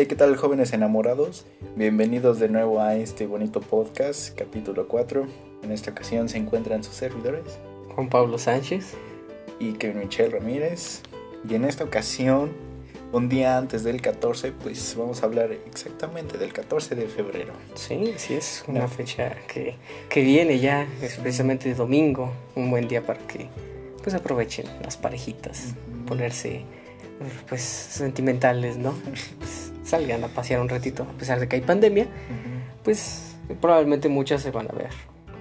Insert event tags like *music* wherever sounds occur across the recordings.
Hey, ¿qué tal jóvenes enamorados? Bienvenidos de nuevo a este bonito podcast, capítulo 4. En esta ocasión se encuentran sus servidores. Juan Pablo Sánchez. Y Kevin Michelle Ramírez. Y en esta ocasión, un día antes del 14, pues vamos a hablar exactamente del 14 de febrero. Sí, sí, es una fecha que, que viene ya, es precisamente domingo, un buen día para que pues aprovechen las parejitas, ponerse pues sentimentales, ¿no? *laughs* Salgan a pasear un ratito, a pesar de que hay pandemia, pues probablemente muchas se van a ver.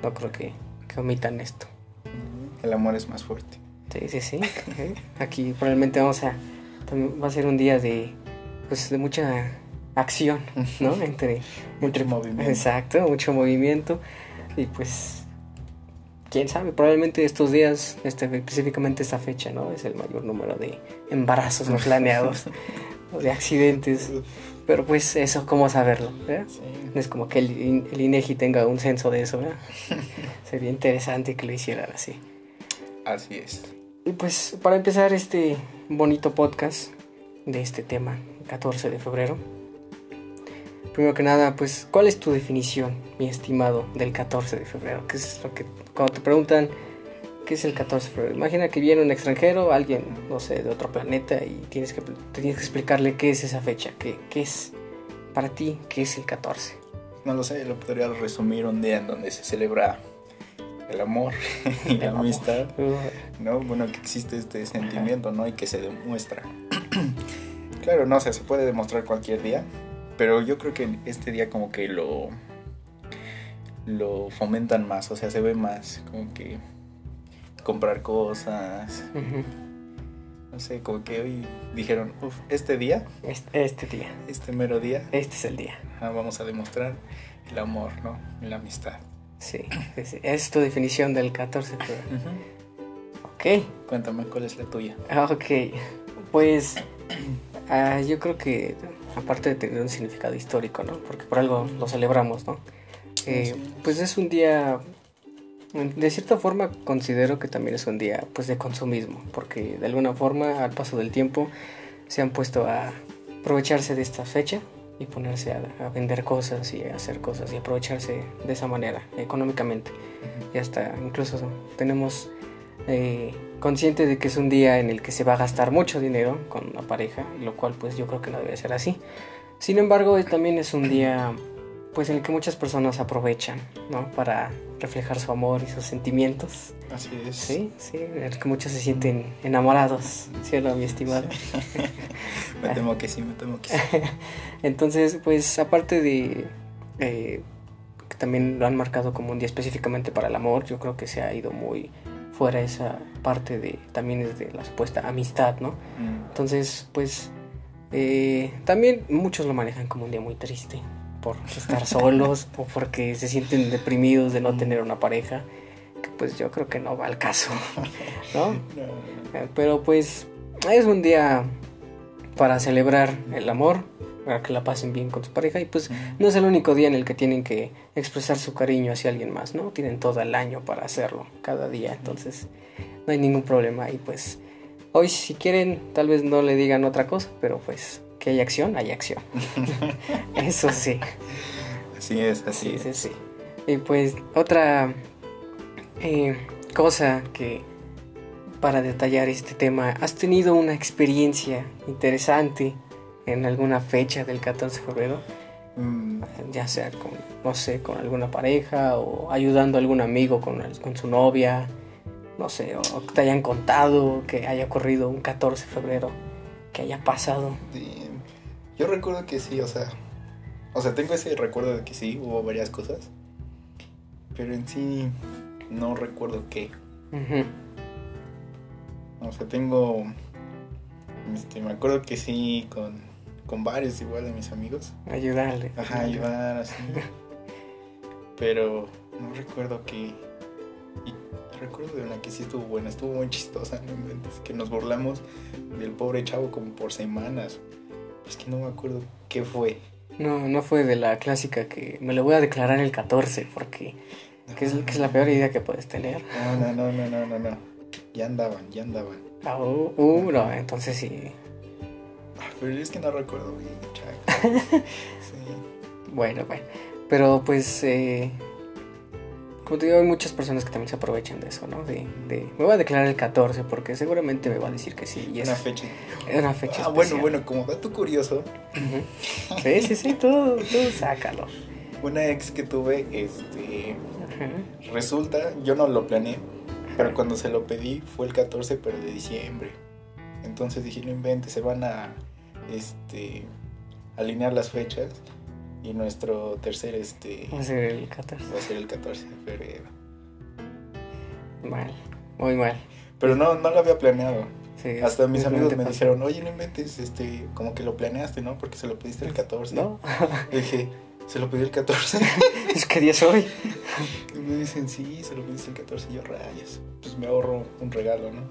No creo que, que omitan esto. El amor es más fuerte. Sí, sí, sí. Aquí probablemente vamos a va a ser un día de pues de mucha acción, ¿no? Entre entre movimiento. Exacto, mucho movimiento y pues quién sabe, probablemente estos días, este, específicamente esta fecha, ¿no? Es el mayor número de embarazos no planeados, *laughs* de accidentes. Pero pues eso, ¿cómo saberlo? No es como que el, el, INEGI tenga un censo de eso, ¿verdad? *laughs* Sería interesante que lo hicieran así. Así es. Y pues para empezar este bonito podcast de este tema, 14 de febrero. Primero que nada, pues, ¿cuál es tu definición, mi estimado, del 14 de febrero? ¿Qué es lo que, cuando te preguntan qué es el 14 de febrero? Imagina que viene un extranjero, alguien, no sé, de otro planeta y tienes que, tienes que explicarle qué es esa fecha, qué, qué es para ti, qué es el 14. No lo sé, lo podría resumir un día en donde se celebra el amor *laughs* y la amistad, ¿no? Bueno, que existe este sentimiento, ¿no? Y que se demuestra. *clears throat* claro, no sé, se puede demostrar cualquier día, pero yo creo que este día como que lo lo fomentan más, o sea, se ve más como que comprar cosas. No sé, como que hoy dijeron, uff, este día. Este, este, día. Este mero día. Este es el día. vamos a demostrar el amor, ¿no? La amistad. Sí, sí, es tu definición del 14 de febrero. Ok. Cuéntame cuál es la tuya. Ok, pues uh, yo creo que aparte de tener un significado histórico, ¿no? Porque por algo lo celebramos, ¿no? Eh, pues es un día, de cierta forma considero que también es un día pues de consumismo, porque de alguna forma al paso del tiempo se han puesto a aprovecharse de esta fecha y ponerse a, vender cosas y a hacer cosas y aprovecharse de esa manera económicamente. Y hasta incluso tenemos eh, consciente de que es un día en el que se va a gastar mucho dinero con la pareja, lo cual pues yo creo que no debe ser así. Sin embargo, también es un día pues en el que muchas personas aprovechan, ¿no? Para reflejar su amor y sus sentimientos. Así es. Sí, sí, que muchos se sienten enamorados, ¿cierto, mi estimado? *laughs* me temo que sí, me temo que sí. *laughs* Entonces, pues aparte de eh, que también lo han marcado como un día específicamente para el amor, yo creo que se ha ido muy fuera esa parte de también es de la supuesta amistad, ¿no? Mm. Entonces, pues eh, también muchos lo manejan como un día muy triste por estar solos o porque se sienten deprimidos de no tener una pareja, que pues yo creo que no va al caso, *laughs* ¿no? Eh, pero pues es un día para celebrar el amor, para que la pasen bien con su pareja y pues no es el único día en el que tienen que expresar su cariño hacia alguien más, ¿no? Tienen todo el año para hacerlo, cada día, entonces no hay ningún problema y pues hoy si quieren tal vez no le digan otra cosa, pero pues que hay acción, hay acción. *laughs* Eso sí. Así es, así sí, Sí, sí. Y pues otra eh, cosa que para detallar este tema, ¿has tenido una experiencia interesante en alguna fecha del 14 de febrero? Mm. Ya sea con, no sé, con alguna pareja o ayudando a algún amigo con, con su novia, no sé, o que te hayan contado que haya ocurrido un 14 de febrero, que haya pasado. Sí. Yo recuerdo que sí, o sea, o sea, tengo ese recuerdo de que sí, hubo varias cosas, pero en sí no recuerdo qué. O sea, tengo, este, me acuerdo que sí, con, con varios igual de mis amigos. Ayudarle. Ajá, ayudar, así. pero no recuerdo qué. Y recuerdo de una que sí estuvo buena, estuvo muy chistosa, ¿no? que nos burlamos del pobre chavo como por semanas. Es que no me acuerdo qué fue. No, no fue de la clásica que me lo voy a declarar el 14 porque que es, que es, la peor idea que puedes tener. No, no, no, no, no, no. Ya andaban, ya andaban. Ah, uh, uh, no, entonces sí. Ah, pero es que no recuerdo bien, *laughs* Bueno, bueno. Pero pues, eh, como te digo, hay muchas personas que también se aprovechan de eso, ¿no? De, de, me voy a declarar el 14 porque seguramente me va a decir que sí. Y es una fecha. Es una fecha. Ah, bueno, bueno, como dato curioso. Sí, sí, sí, tú, tú sácalo. Una ex que tuve, este. Resulta, yo no lo planeé, pero cuando se lo pedí fue el 14, pero de diciembre. Entonces dije, no inventes, se van a este, alinear las fechas. Y nuestro tercer este va a ser el 14. Va a ser el 14 de febrero. Mal, muy mal. Pero no, no lo había planeado. Hasta mis amigos me dijeron, oye, no inventes, este, como que lo planeaste, ¿no? Porque se lo pediste el 14. No. dije, se lo pedí el 14. *laughs* es que día soy. Y me dicen, sí, se lo pediste el 14. Y yo, rayas. Pues me ahorro un regalo, ¿no?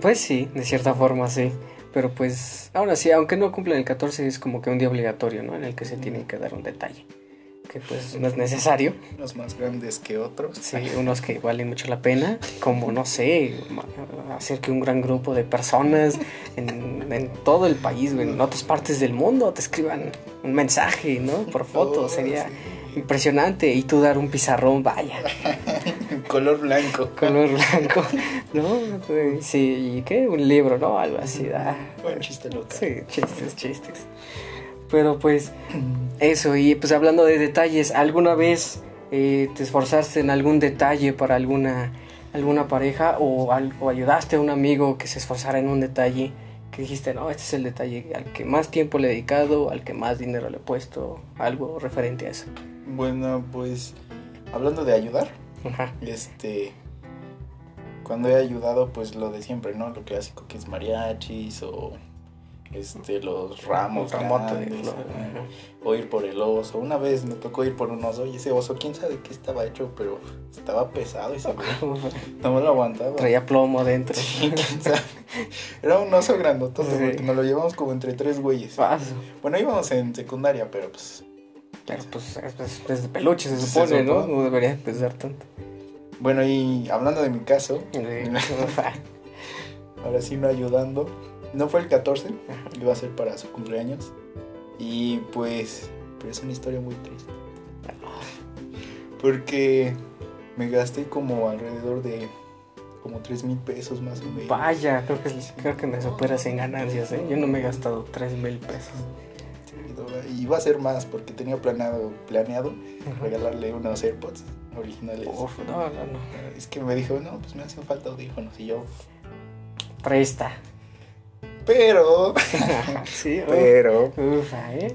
Pues sí, de cierta forma sí. Pero pues, ahora sí, aunque no cumplan el 14, es como que un día obligatorio, ¿no? En el que se tiene que dar un detalle. Que pues no es necesario. Unos más grandes que otros. Sí, unos que valen mucho la pena. Como, no sé, hacer que un gran grupo de personas en, en todo el país, en otras partes del mundo, te escriban un mensaje, ¿no? Por foto. Oh, Sería impresionante. Y tú dar un pizarrón, vaya. *laughs* Color blanco. *laughs* Color blanco, ¿no? Sí, ¿y qué? Un libro, ¿no? Algo así. Ah. Buen chiste local. Sí, chistes, chistes. Pero pues, eso, y pues hablando de detalles, ¿alguna vez eh, te esforzaste en algún detalle para alguna, alguna pareja o, o ayudaste a un amigo que se esforzara en un detalle? que dijiste, no, este es el detalle al que más tiempo le he dedicado, al que más dinero le he puesto, algo referente a eso. Bueno, pues hablando de ayudar, este cuando he ayudado, pues lo de siempre, ¿no? Lo clásico que es mariachis o este los ramos grandes, o ir por el oso. Una vez me tocó ir por un oso y ese oso, quién sabe qué estaba hecho, pero estaba pesado y se *laughs* no me lo aguantaba. Traía plomo adentro. Era un oso grandotote porque nos lo llevamos como entre tres güeyes. Bueno, íbamos en secundaria, pero pues Claro, pues es, de peluche, se supone, ¿no? No debería pesar tanto. Bueno, y hablando de mi caso, *laughs* ahora sí no ayudando. No fue el 14, iba a ser para su cumpleaños. Y pues, pero es una historia muy triste. Porque me gasté como alrededor de como 3 mil pesos más o menos. Vaya, creo que, creo que me superas en ganancias, ¿eh? Yo no me he gastado 3 mil pesos y iba a ser más porque tenía planeado, planeado regalarle unos AirPods originales. Uf, no, no, no. Es que me dijo, no, pues me hacen falta audífonos y yo... Presta. Pero... *laughs* sí, *laughs* pero... Ufa, ¿eh?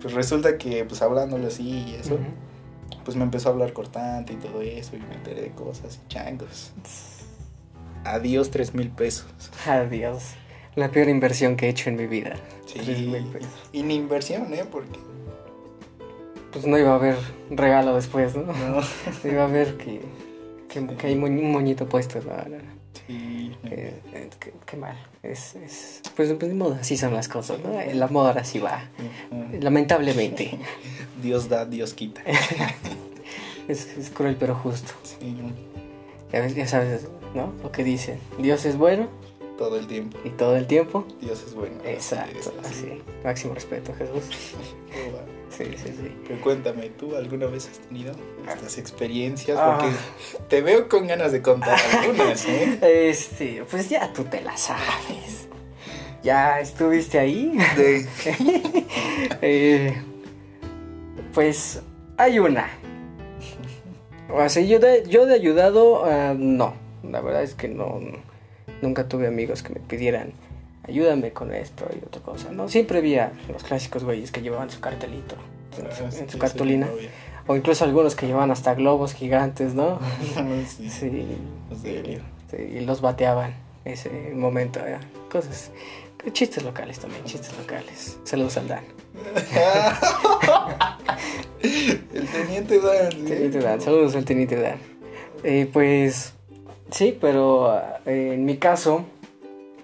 Pues resulta que, pues hablándole así y eso, pues me empezó a hablar cortante y todo eso y me enteré de cosas y changos. Adiós, tres mil pesos. Adiós. La peor inversión que he hecho en mi vida. Sí. Y ni inversión, ¿eh? Porque. Pues no iba a haber regalo después, ¿no? No. *laughs* iba a haber que, que, hay un moñito puesto. No, Sí. Eh, eh, qué, mal. Es, es, pues, pues de moda, así son las cosas, ¿no? La moda ahora sí va. Lamentablemente. *laughs* Dios da, Dios quita. *laughs* es, es cruel pero justo. Sí. Ya, ya sabes, ¿no? Lo que dicen. Dios es bueno todo el tiempo. Y todo el tiempo. Dios es bueno. Exacto, así. Máximo respeto, Jesús. sí, sí, sí. Pero cuéntame, ¿tú alguna vez has tenido estas experiencias? Ah. Porque te veo con ganas de contar *laughs* algunas, ¿eh? Este, pues ya tú te las sabes. ¿Ya estuviste ahí? *laughs* Eh, pues hay una. O sea, yo de, yo de ayudado, ah, no. La verdad es que no Nunca tuve amigos que me pidieran, ayúdame con esto y otra cosa. No, siempre había los clásicos güeyes que llevaban su cartelito en su, ah, cartulina. o incluso algunos que llevaban hasta globos gigantes, ¿no? *laughs* sí. sí, y los bateaban ese momento. Cosas. Chistes locales también, chistes locales. Saludos al Dan. *laughs* el teniente Dan. Teniente Dan, saludos al teniente Dan. Eh, pues Sí, pero eh, en mi caso,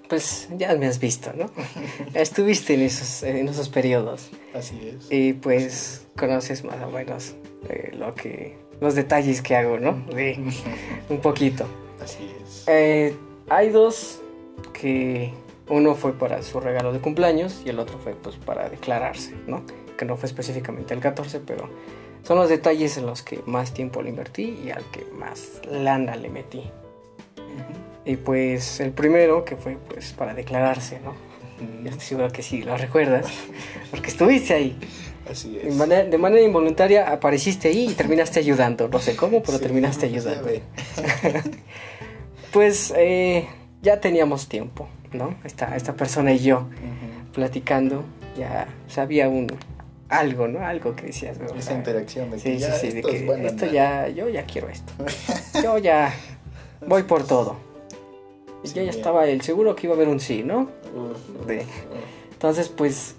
pues ya me has visto, ¿no? *laughs* Estuviste en esos, en esos periodos. Así es. Y pues conoces más o menos eh, lo que, los detalles que hago, ¿no? *laughs* un poquito. Así es. Eh, hay dos que Uno fue para su regalo de cumpleaños y el otro fue pues para declararse, ¿no? Que no fue específicamente el 14, pero son los detalles en los que más tiempo le invertí y al que más lana le metí. Y pues el primero que fue pues para declararse, ¿no? Yo estoy seguro que sí, lo recuerdas, porque estuviste ahí. Así es. De manera, involuntaria apareciste ahí y terminaste ayudando. No sé cómo, pero terminaste ayudando. *laughs* pues eh, ya teníamos tiempo, ¿no? Esta, esta persona y yo platicando, ya sabía un algo, ¿no? Algo que decías. Esa interacción de que sí, sí, de que esto ya, yo ya quiero esto. *laughs* yo ya voy por todo. Y ya estaba el seguro que iba a haber un sí, ¿no? Entonces, pues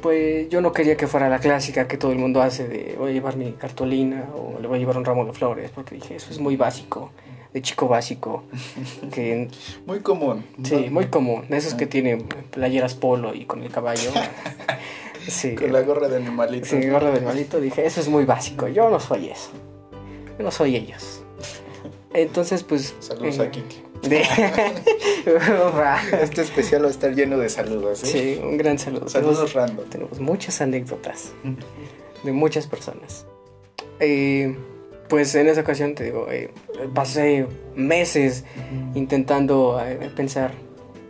pues yo no quería que fuera la clásica que todo el mundo hace de voy a llevar mi cartolina o le voy a llevar un ramo de flores, porque dije, eso es muy básico, de chico básico. *laughs* Que, muy común. Sí, muy común. De esos que tienen playeras polo y con el caballo. *laughs* sí, con la gorra de animalito. Sí, gorra de animalito. Dije, eso es muy básico. Yo no soy eso. Yo no soy ellos. Entonces, pues... Saludos a Kiki. *laughs* *laughs* este especial va a estar lleno de saludos. ¿eh? Sí, un gran saludo. Saludos random. Tenemos muchas anécdotas de muchas personas. Eh, pues en esa ocasión te digo, eh, pasé meses intentando pensar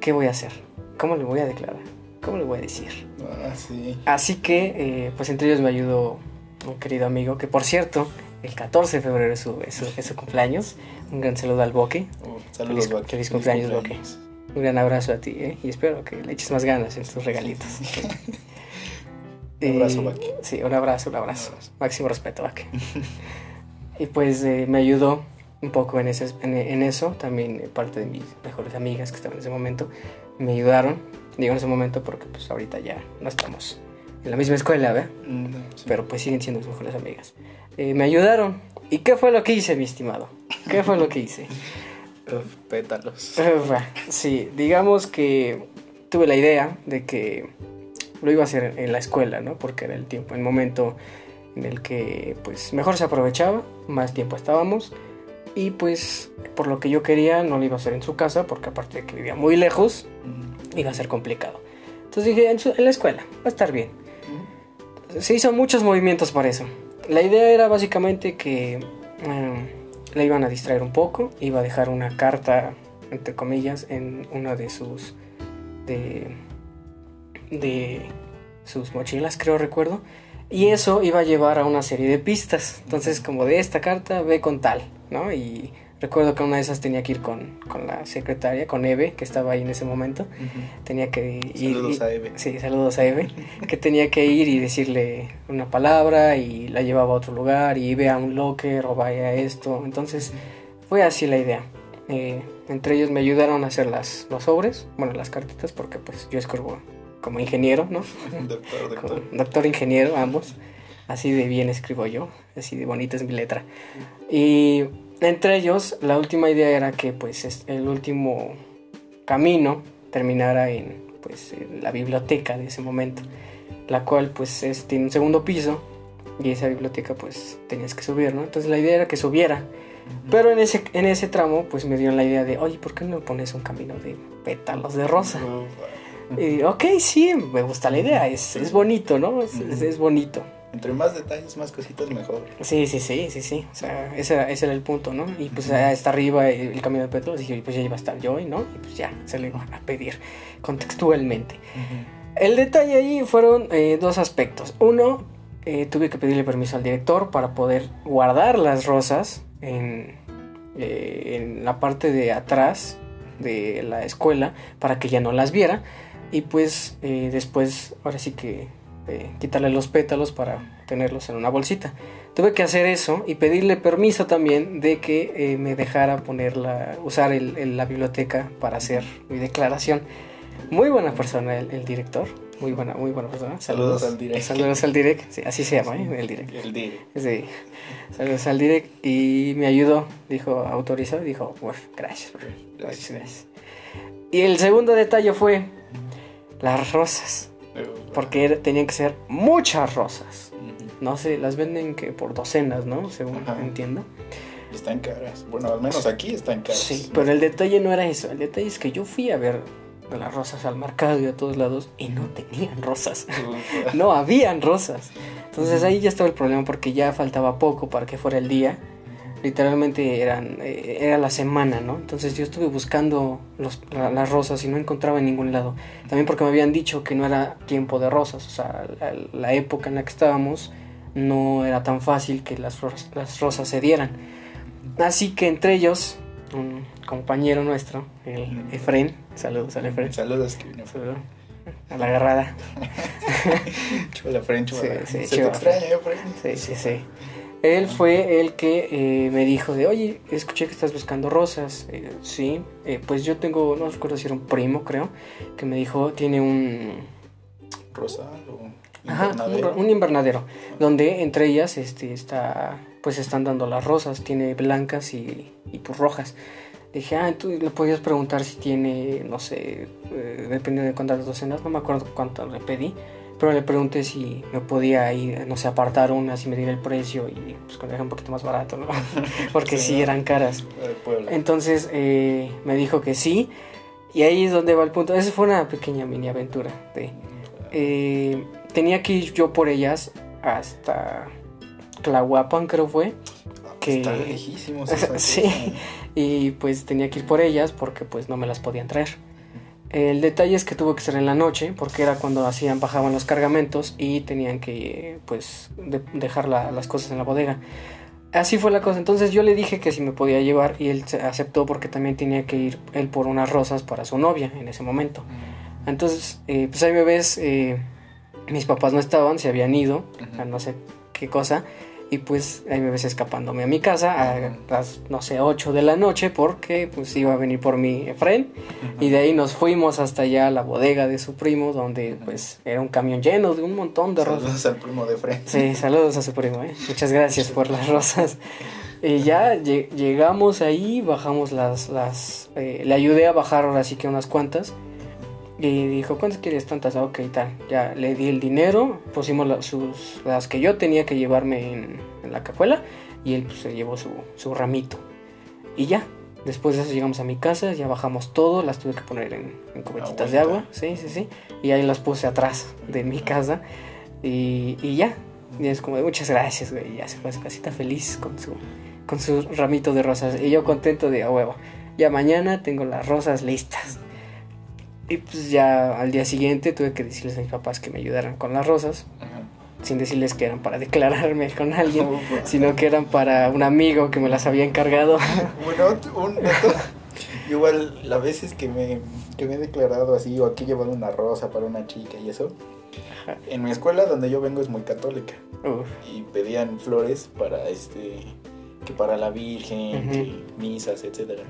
qué voy a hacer, cómo le voy a declarar, cómo le voy a decir. Ah, sí. Así que, pues entre ellos me ayudó un querido amigo, que por cierto, el 14 de febrero es su, es su, cumpleaños. Un gran saludo al Boque. Oh, saludos, feliz, Feliz cumpleaños, Boque. Un gran abrazo a ti, ¿eh? Y espero que le eches más ganas en tus regalitos. *laughs* un abrazo, Boque. Sí, un abrazo, un abrazo. Máximo respeto, Boque. *laughs* y pues eh, me ayudó un poco en, ese, en, eso. También eh, parte de mis mejores amigas que estaban en ese momento me ayudaron. Digo en ese momento porque pues ahorita ya no estamos en la misma escuela, ¿ve? Mm, Pero pues siguen siendo mis mejores amigas. Eh, me ayudaron. ¿Y qué fue lo que hice, mi estimado? ¿Qué fue lo que hice? *laughs* pétalos. sí, digamos que tuve la idea de que lo iba a hacer en la escuela, ¿no? Porque era el tiempo, el momento en el que pues mejor se aprovechaba, más tiempo estábamos y pues por lo que yo quería no lo iba a hacer en su casa porque aparte de que vivía muy lejos iba a ser complicado. Entonces dije en, la escuela, va a estar bien. Se hizo muchos movimientos para eso la idea era básicamente que em, le iban a distraer un poco, iba a dejar una carta, entre comillas, en una de sus de, de sus mochilas, creo recuerdo, y eso iba a llevar a una serie de pistas. Entonces, como de esta carta, ve con tal, ¿no? Y Recuerdo que una de esas tenía que ir con, la secretaria, con Eve, que estaba ahí en ese momento. Tenía que ir. Saludos a Eve. Sí, saludos a Eve. que tenía que ir y decirle una palabra y la llevaba a otro lugar y vea un locker o vaya a esto. Entonces, fue así la idea. Eh, entre ellos me ayudaron a hacer las, los sobres, bueno, las cartitas, porque pues yo escribo como ingeniero, ¿no? *laughs* doctor, doctor. doctor ingeniero, ambos. Así de bien escribo yo, así de bonita es mi letra. Y entre ellos, la última idea era que pues el último camino terminara en, pues, la biblioteca de ese momento, la cual pues es, tiene un segundo piso y esa biblioteca pues tenías que subir, ¿no? Entonces la idea era que subiera, pero en ese, en ese tramo pues me dieron la idea de, oye, ¿por qué no pones un camino de pétalos de rosa? Y ok, sí, me gusta la idea, es, es bonito, ¿no? es bonito. Entre más detalles, más cositas, mejor. Sí, sí, sí, sí, sí. O sea, ese era, ese era el punto, ¿no? Y pues está arriba el, camino de Petro, dije, pues ya iba a estar yo, ¿no? Y pues ya, se le iba a pedir contextualmente. El detalle ahí fueron eh, dos aspectos. Uno, eh, tuve que pedirle permiso al director para poder guardar las rosas en, eh, en la parte de atrás de la escuela para que ya no las viera. Y pues después, ahora sí que quitarle los pétalos para tenerlos en una bolsita. Tuve que hacer eso y pedirle permiso también de que eh, me dejara ponerla, usar la biblioteca para hacer mi declaración. Muy buena persona el, director, muy buena, muy buena persona. Saludos, al direct. Saludos al direct, así se llama, ¿eh? el direct. El direct. Sí. Saludos al direct y me ayudó, dijo, autorizó, dijo, gracias, gracias, gracias. Y el segundo detalle fue las rosas. Porque tenían que ser muchas rosas. No sé, las venden que por docenas, ¿no? Según entiendo. Están caras. Bueno, al menos aquí están caras. Sí, pero el detalle no era eso. El detalle es que yo fui a ver las rosas al mercado y a todos lados y no tenían rosas. *laughs* no habían rosas. Entonces ahí ya estaba el problema porque ya faltaba poco para que fuera el día. Literalmente eran, eh, era la semana, ¿no? Entonces yo estuve buscando las rosas y no encontraba en ningún lado. También porque me habían dicho que no era tiempo de rosas. O sea, la, época en la que estábamos no era tan fácil que las, las rosas se dieran. Así que entre ellos, un compañero nuestro, el Efren, saludos al Efren. Saludos, Kevin A la agarrada. *laughs* chula, Efren, chula. Sí, sí, Se te extraña, Efren. Sí, sí, sí. Él fue el que eh, me dijo de, oye, escuché que estás buscando rosas. Eh, sí, eh, pues yo tengo, no recuerdo si era un primo, creo, que me dijo, tiene un... Rosal o... Ajá, un, invernadero, donde entre ellas este, está, pues están dando las rosas, tiene blancas y, y pues rojas. Dije, ah, tú le podías preguntar si tiene, no sé, eh, depende de cuántas docenas, no me acuerdo cuánto le pedí, pero le pregunté si me podía ir, no sé, apartar unas y medir el precio y pues con un poquito más barato, ¿no? *laughs* Porque sí, eran caras. Entonces eh, me dijo que sí, y ahí es donde va el punto. Esa fue una pequeña mini aventura. De, eh, tenía que ir yo por ellas hasta Tlahuapan, creo fue. Ah, pues que... Está lejísimos. *laughs* sí, y pues tenía que ir por ellas porque pues no me las podían traer. El detalle es que tuvo que ser en la noche porque era cuando hacían, bajaban los cargamentos y tenían que pues dejar las cosas en la bodega. Así fue la cosa. Entonces yo le dije que si me podía llevar y él aceptó porque también tenía que ir él por unas rosas para su novia en ese momento. Mm. Entonces, eh, pues ahí me ves, eh, mis papás no estaban, se habían ido, a no sé qué cosa. Y pues ahí me ves escapándome a mi casa a las, no sé, 8 de la noche porque pues iba a venir por mi Efren. Y de ahí nos fuimos hasta allá a la bodega de su primo donde pues era un camión lleno de un montón de rosas. Saludos al primo de Efren. Sí, saludos a su primo, ¿eh? Muchas gracias por las rosas. Y ya llegamos ahí, bajamos las... las eh, le ayudé a bajar ahora sí que unas cuantas. Y dijo, ¿cuántas quieres tantas? Ah, ok, tal. Ya le di el dinero, pusimos sus, las que yo tenía que llevarme en, la cajuela y él pues, se llevó su, su, ramito. Y ya, después de eso llegamos a mi casa, ya bajamos todo, las tuve que poner en, en cubetitas de agua, sí, sí, sí. Y ahí las puse atrás de mi casa y, y ya. Y es como, muchas gracias, güey. Ya se fue a su casita feliz con su, con su ramito de rosas. Y yo contento de, a huevo, ya mañana tengo las rosas listas. Y pues ya al día siguiente tuve que decirles a mis papás que me ayudaran con las rosas. Sin decirles que eran para declararme con alguien, sino que eran para un amigo que me las había encargado. *laughs* bueno, un dato. Igual, las veces que me, que me he declarado así, o aquí llevando una rosa para una chica y eso, en mi escuela donde yo vengo es muy católica. Y pedían flores para este que para la Virgen, misas, etcétera.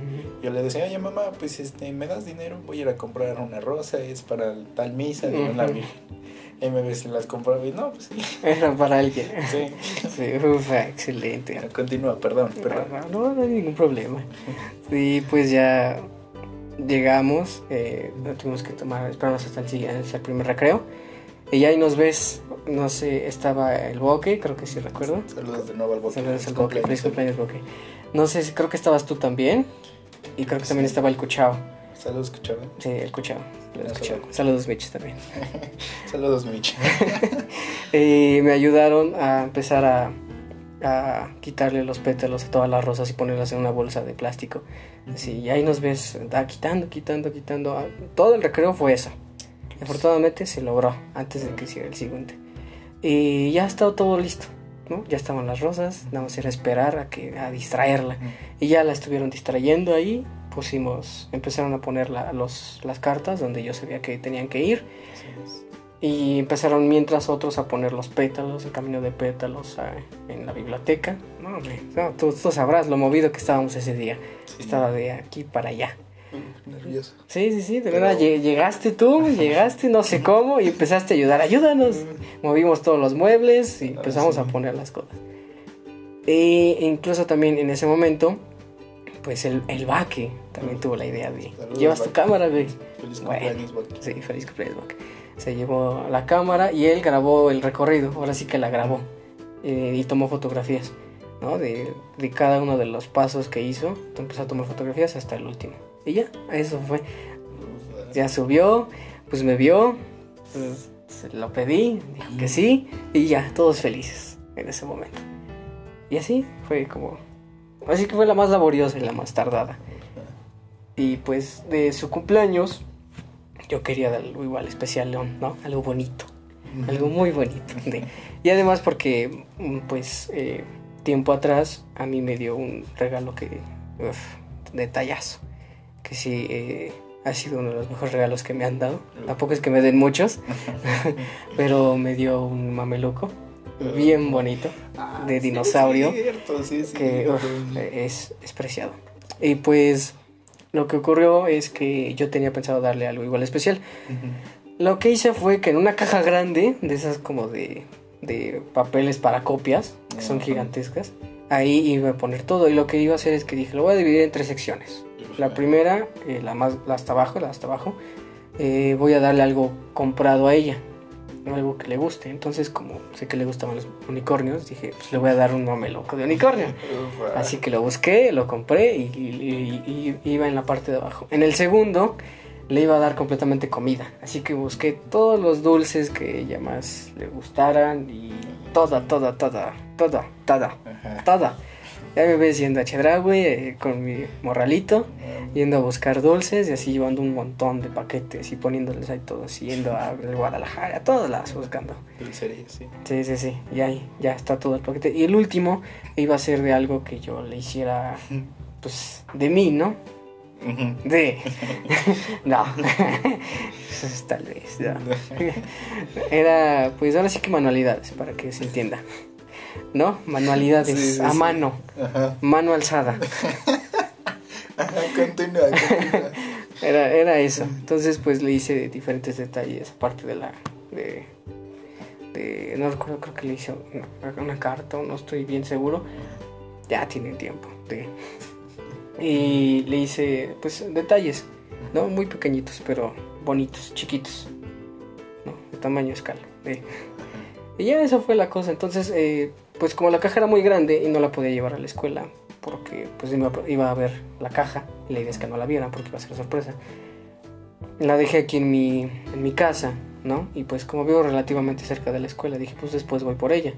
Yo le decía, oye mamá, pues este, me das dinero, voy a ir a comprar una rosa, es para tal misa de la Virgen. Y me ves las compraba y no, pues sí. *laughs* Era para alguien. Sí. sí excelente. Continúa, perdón, perdón. No, no, hay ningún problema. Y pues ya llegamos, eh, tuvimos que tomar, esperamos hasta el, siguiente, hasta el primer recreo. Y ahí nos ves, no sé, estaba el Boque, creo que sí recuerdo. Saludos de nuevo al Boque. Saludos al Boque, feliz cumpleaños Boque. No sé, creo que estabas tú también. Y creo que también estaba el Cuchao. Saludos, Cuchao. Sí, el Cuchao. Saludos, Mitch también. *laughs* Saludos, Mitch. *laughs* y me ayudaron a empezar a, a quitarle los pétalos a todas las rosas y ponerlas en una bolsa de plástico. Así, y ahí nos ves, quitando, quitando, quitando. Todo el recreo fue eso. Afortunadamente se logró antes de que hiciera el siguiente. Y ya estado todo listo, ¿no? Ya estaban las rosas, nada más era esperar a, que, a distraerla. Y ya la estuvieron distrayendo ahí, pusimos, empezaron a poner los, las cartas donde yo sabía que tenían que ir. Y empezaron mientras otros a poner los pétalos, el camino de pétalos en la biblioteca. No, tú, sabrás lo movido que estábamos ese día. Estaba de aquí para allá. Nervioso. Sí, sí, sí, de verdad, llegaste tú, *laughs* llegaste no sé cómo y empezaste a ayudar, ayúdanos. Movimos todos los muebles y empezamos a poner las cosas. E incluso también en ese momento, pues el, el Baque también tuvo la idea de, llevas tu cámara, güey. Feliz cumpleaños, Sí, feliz cumpleaños, Se llevó la cámara y él grabó el recorrido, ahora sí que la grabó eh, y tomó fotografías. ¿no? De, de, cada uno de los pasos que hizo, empezó a tomar fotografías hasta el último. Y ya, eso fue. Ya subió, pues me vio, pues, se lo pedí, dijo que sí, y ya, todos felices en ese momento. Y así fue como... Así que fue la más laboriosa y la más tardada. Y pues de su cumpleaños, yo quería algo igual especial, ¿no? Algo bonito. Algo muy bonito. *laughs* y además porque, mm, pues, eh, tiempo atrás a mí me dio un regalo que... Uf, detallazo. Que sí, eh, ha sido uno de los mejores regalos que me han dado. Tampoco es que me den muchos, *laughs* pero me dio un mameluco bien bonito ah, de dinosaurio que es, es preciado. Y pues lo que ocurrió es que yo tenía pensado darle algo igual especial. Lo que hice fue que en una caja grande, de esas como de, de papeles para copias, que son gigantescas, ahí iba a poner todo. Y lo que iba a hacer es que dije, lo voy a dividir en tres secciones. La primera, eh, la más, la hasta abajo, la hasta abajo, eh, voy a darle algo comprado a ella algo que le guste. Entonces, como sé que le gustaban los unicornios, dije, pues le voy a dar un mameloco de unicornio. Así que lo busqué, lo compré y, iba en la parte de abajo. En el segundo, le iba a dar completamente comida. Así que busqué todos los dulces que ella más le gustaran y toda, toda, toda, toda, toda, toda. Ya me ves yendo a Chedraui eh, con mi morralito, yendo a buscar dulces y así llevando un montón de paquetes y poniéndoles ahí todos, yendo a Guadalajara, a todas las buscando. Dulcería, sí. Sí, sí, sí, y ahí ya está todo el paquete. Y el último iba a ser de algo que yo le hiciera, *laughs* pues, de mí, ¿no? De. *laughs* *laughs* no. Tal vez, no. Era, pues ahora sí que manualidades, para que se entienda. ¿No? Manualidades a mano, mano alzada. *laughs* Era, era eso. Entonces, pues le hice diferentes detalles, aparte de la. De, de, no recuerdo, creo que le hice una, carta, no estoy bien seguro. Ya tiene tiempo. De, y le hice, pues, detalles, ¿no? Muy pequeñitos, pero bonitos, chiquitos, ¿no? De tamaño escala. Y ya esa fue la cosa. Entonces, eh, pues como la caja era muy grande y no la podía llevar a la escuela porque pues iba, a ver la caja y la idea es que no la vieran porque iba a ser sorpresa. La dejé aquí en mi, en mi casa, ¿no? Y pues como vivo relativamente cerca de la escuela, dije pues después voy por ella.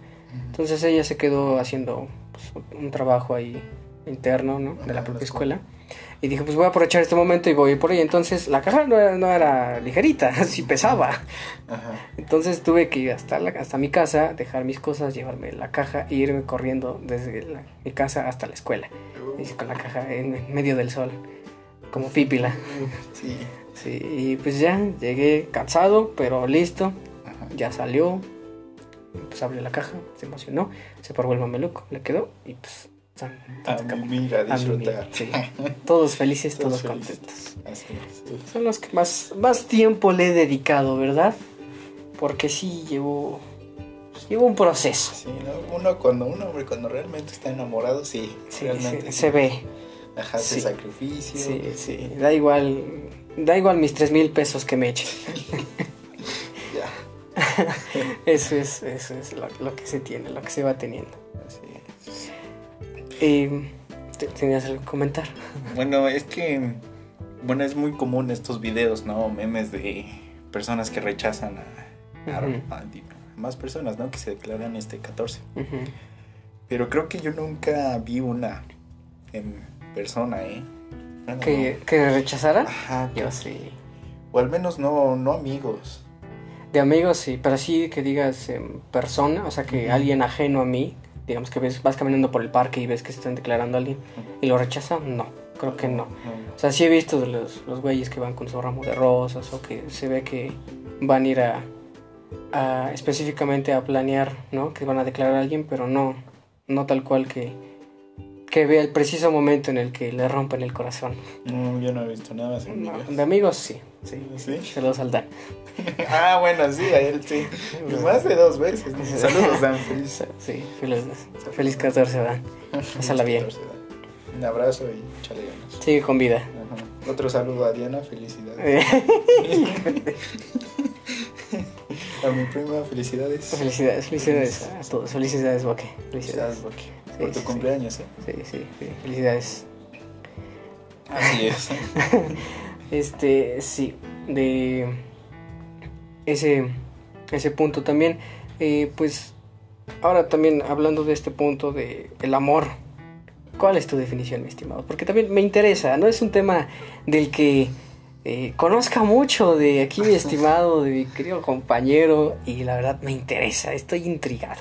Entonces ella se quedó haciendo pues, un trabajo ahí interno, ¿no? De la propia escuela. Y dije, pues voy a aprovechar este momento y voy por ahí. Entonces la caja no era, no era ligerita, *laughs* así pesaba. Entonces tuve que ir hasta, la, hasta mi casa, dejar mis cosas, llevarme la caja e irme corriendo desde mi casa hasta la escuela. Y con la caja en, medio del sol, como pípila. Sí. Sí, y pues ya llegué cansado, pero listo. Ya salió. Pues abrió la caja, se emocionó, se paró el mameluco, le quedó y pues a mira, disfrutar. Todos felices, todos, contentos. Son los que más, más tiempo le he dedicado, ¿verdad? Porque sí llevo, llevo un proceso. Sí, uno cuando un hombre cuando realmente está enamorado, sí, realmente se, ve. Ajá, hace sacrificio. Sí, sí, da igual, da igual mis tres mil pesos que me echen. *laughs* ya. *laughs* eso es, eso es lo, lo que se tiene, lo que se va teniendo. Así ¿Tenías algo que comentar? Bueno, es que. Bueno, es muy común estos videos, ¿no? Memes de personas que rechazan a, más personas, ¿no? Que se declaran este 14. Pero creo que yo nunca vi una en persona, ¿eh? ¿Que, ¿Que, rechazara? Ajá. Yo sí. O al menos no, no amigos. De amigos sí, pero sí que digas en persona, o sea, que alguien ajeno a mí digamos que ves, vas caminando por el parque y ves que se están declarando a alguien y lo rechazan, no, creo que no. O sea, sí he visto los, los güeyes que van con su ramo de rosas o que se ve que van a ir a, específicamente a planear, ¿no? Que van a declarar a alguien, pero no, no tal cual que, que vea el preciso momento en el que le rompen el corazón. No, yo no he visto nada más de amigos sí, sí, ¿Sí? se lo saltan. *laughs* ah, bueno, sí, a él sí. más de dos veces. Saludos, Dan. *laughs* Feliz. Sí, feliz, feliz 14, Dan. *laughs* Pásala bien. Un abrazo y chale ganas. Sigue con vida. Otro saludo a Diana, felicidades. a mi prima, felicidades. Felicidades, felicidades a todos. Felicidades, Boque. Felicidades, Boque. Por tu cumpleaños, ¿eh? Sí, sí, sí. Felicidades. Así es. Este, sí. de ese, ese punto también, eh, pues ahora también hablando de este punto de el amor, ¿cuál es tu definición, mi estimado? Porque también me interesa, no es un tema del que eh, conozca mucho de aquí mi *laughs* estimado, de mi querido compañero, y la verdad me interesa, estoy intrigado.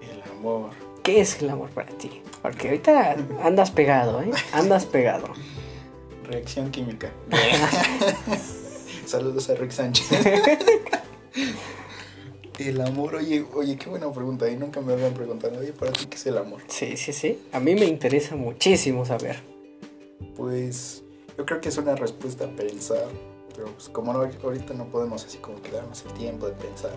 El amor. ¿Qué es el amor para ti? Porque ahorita andas pegado, ¿eh? Andas pegado. Reacción química. *laughs* Saludos a Rick Sánchez. *laughs* el amor, oye, oye, qué buena pregunta. Y nunca me habían preguntado, oye, ¿para ti qué es el amor? Sí, sí, sí. A mí me interesa muchísimo saber. Pues yo creo que es una respuesta a pensar, pero pues como no, ahorita no podemos así como quedarnos el tiempo de pensar.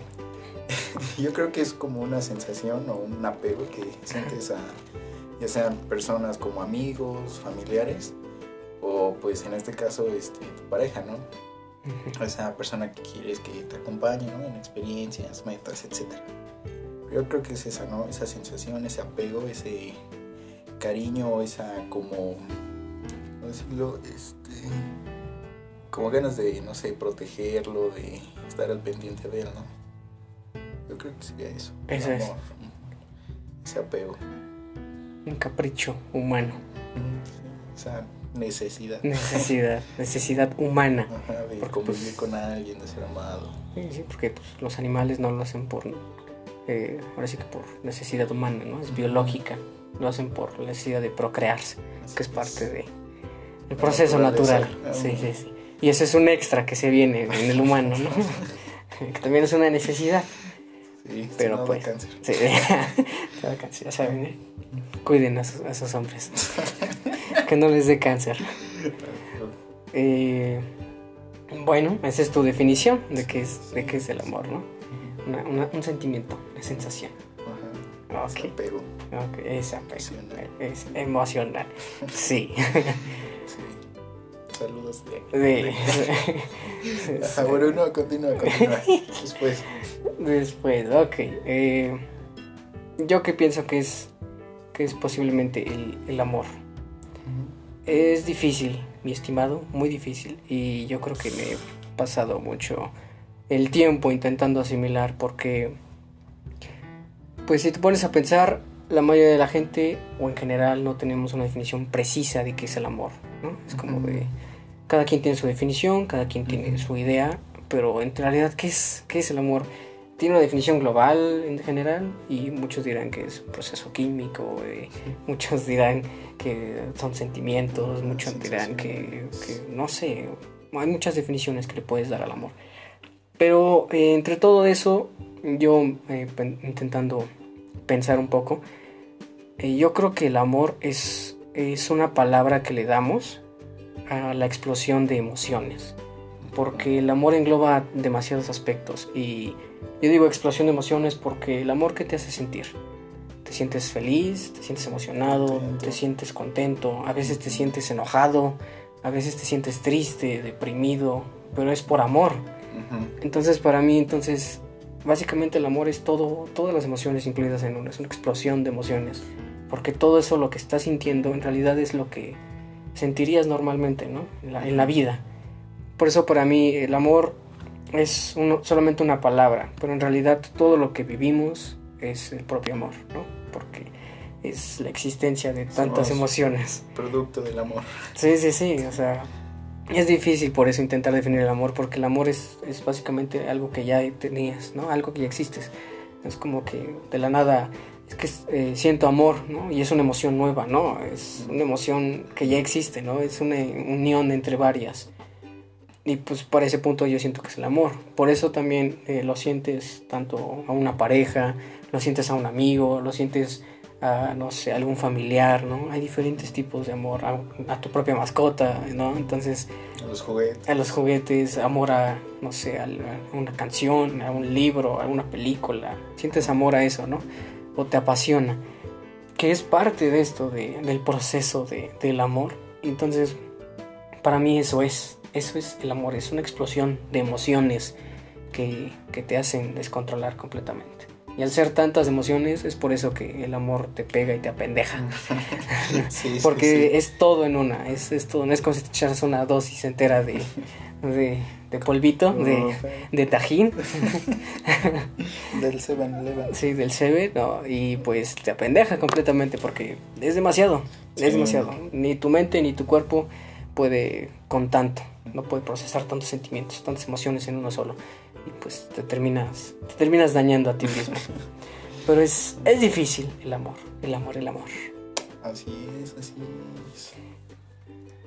*laughs* yo creo que es como una sensación o un apego que sientes a ya sean personas como amigos, familiares o pues en este caso este, tu pareja, ¿no? Esa persona que quieres que te acompañe, ¿no? En experiencias, metas, etc. Yo creo que es esa, ¿no? Esa sensación, ese apego, ese cariño, esa como decirlo? Este, como ganas de, no sé, protegerlo, de estar al pendiente de él, ¿no? Yo creo que sería eso. Eso es. Ese apego. Un capricho humano. esa necesidad. Necesidad, necesidad humana. de convivir pues, con alguien, de ser amado. Sí, porque pues, los animales no lo hacen por, eh, ahora sí que por necesidad humana, ¿no? Es biológica. Lo hacen por necesidad de procrearse, que es parte de el proceso natural. Sí, sí, sí. Y eso es un extra que se viene en el humano, ¿no? *laughs* que también es una necesidad. Sí, pero no pues. Cáncer. Sí, *laughs* da cáncer, ya saben, ¿eh? Cuiden a, esos hombres. *laughs* que no les dé cáncer. *laughs* Eh, bueno, esa es tu definición de qué es, de qué es el amor, ¿no? un sentimiento, una sensación. Ajá. Okay. Es apego. Okay, es apego. Es emocional. Sí. *laughs* Saludos de. *laughs* Ah, bueno, no, continúa, continúa. Después. Después, ok. Eh, yo que pienso que es, que es posiblemente el, amor. Es difícil, mi estimado, muy difícil. Y yo creo que me he pasado mucho el tiempo intentando asimilar porque, pues si te pones a pensar, la mayoría de la gente o en general no tenemos una definición precisa de qué es el amor, ¿no? Es como de cada quien tiene su definición, cada quien tiene su idea, pero en realidad, ¿qué es, qué es el amor? Tiene una definición global en general y muchos dirán que es un proceso químico, eh, muchos dirán que son sentimientos, muchos dirán que, no sé, hay muchas definiciones que le puedes dar al amor. Pero eh, entre todo eso, yo eh, intentando pensar un poco, yo creo que el amor es, es una palabra que le damos a la explosión de emociones, porque el amor engloba demasiados aspectos y yo digo explosión de emociones porque el amor que te hace sentir, te sientes feliz, te sientes emocionado, te sientes contento, a veces te sientes enojado, a veces te sientes triste, deprimido, pero es por amor. Entonces para mí entonces básicamente el amor es todo, todas las emociones incluidas en una, es una explosión de emociones, porque todo eso lo que estás sintiendo en realidad es lo que sentirías normalmente ¿no? en, la, vida. Por eso para mí el amor es solamente una palabra, pero en realidad todo lo que vivimos es el propio amor, ¿no? porque es la existencia de tantas emociones. Producto del amor. Sí, sí, sí, o sea, es difícil por eso intentar definir el amor, porque el amor es, es básicamente algo que ya tenías, ¿no? Algo que ya existes. Es como que de la nada es que eh, siento amor, ¿no? Y es una emoción nueva, ¿no? Es una emoción que ya existe, ¿no? Es una unión entre varias. Y pues por ese punto yo siento que es el amor. Por eso también eh, lo sientes tanto a una pareja, lo sientes a un amigo, lo sientes a, no sé, algún familiar, ¿no? Hay diferentes tipos de amor, a, tu propia mascota, ¿no? Entonces... A los juguetes. A los juguetes, amor a, no sé, a, una canción, a un libro, a una película. Sientes amor a eso, ¿no? O te apasiona. Que es parte de esto, de, del proceso de, del amor. Entonces, para mí eso es. Eso es el amor, es una explosión de emociones que, que te hacen descontrolar completamente. Y al ser tantas emociones, es por eso que el amor te pega y te apendeja. *laughs* Porque es todo en una, es, es todo, no es como si te echaras una dosis entera de, de, polvito, de, de tajín. *laughs* del 7-Eleven. Sí, del 7, no, y pues te apendeja completamente porque es demasiado, es demasiado. Ni tu mente ni tu cuerpo puede con tanto, no puede procesar tantos sentimientos, tantas emociones en uno solo. Y pues te terminas, te terminas dañando a ti mismo. *laughs* Pero es, es difícil el amor, el amor, el amor. Así es, así es.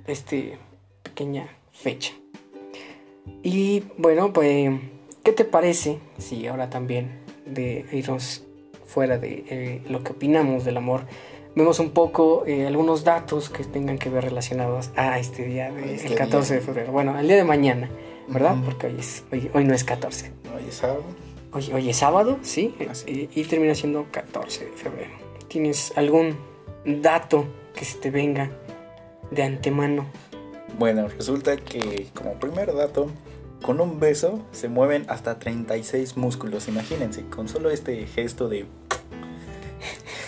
Este pequeña fecha. Y bueno, pues, ¿qué te parece si ahora también de irnos fuera de eh, lo que opinamos del amor, vemos un poco eh, algunos datos que tengan que ver relacionados a este día, de, este el 14 de febrero. Bueno, el día de mañana, ¿verdad? Porque hoy, es, hoy, no es 14. Hoy es sábado. Hoy, hoy es sábado, sí, y, y, termina siendo 14 de febrero. ¿Tienes algún dato que se te venga de antemano bueno, resulta que como primer dato, con un beso se mueven hasta 36 músculos, imagínense, con solo este gesto de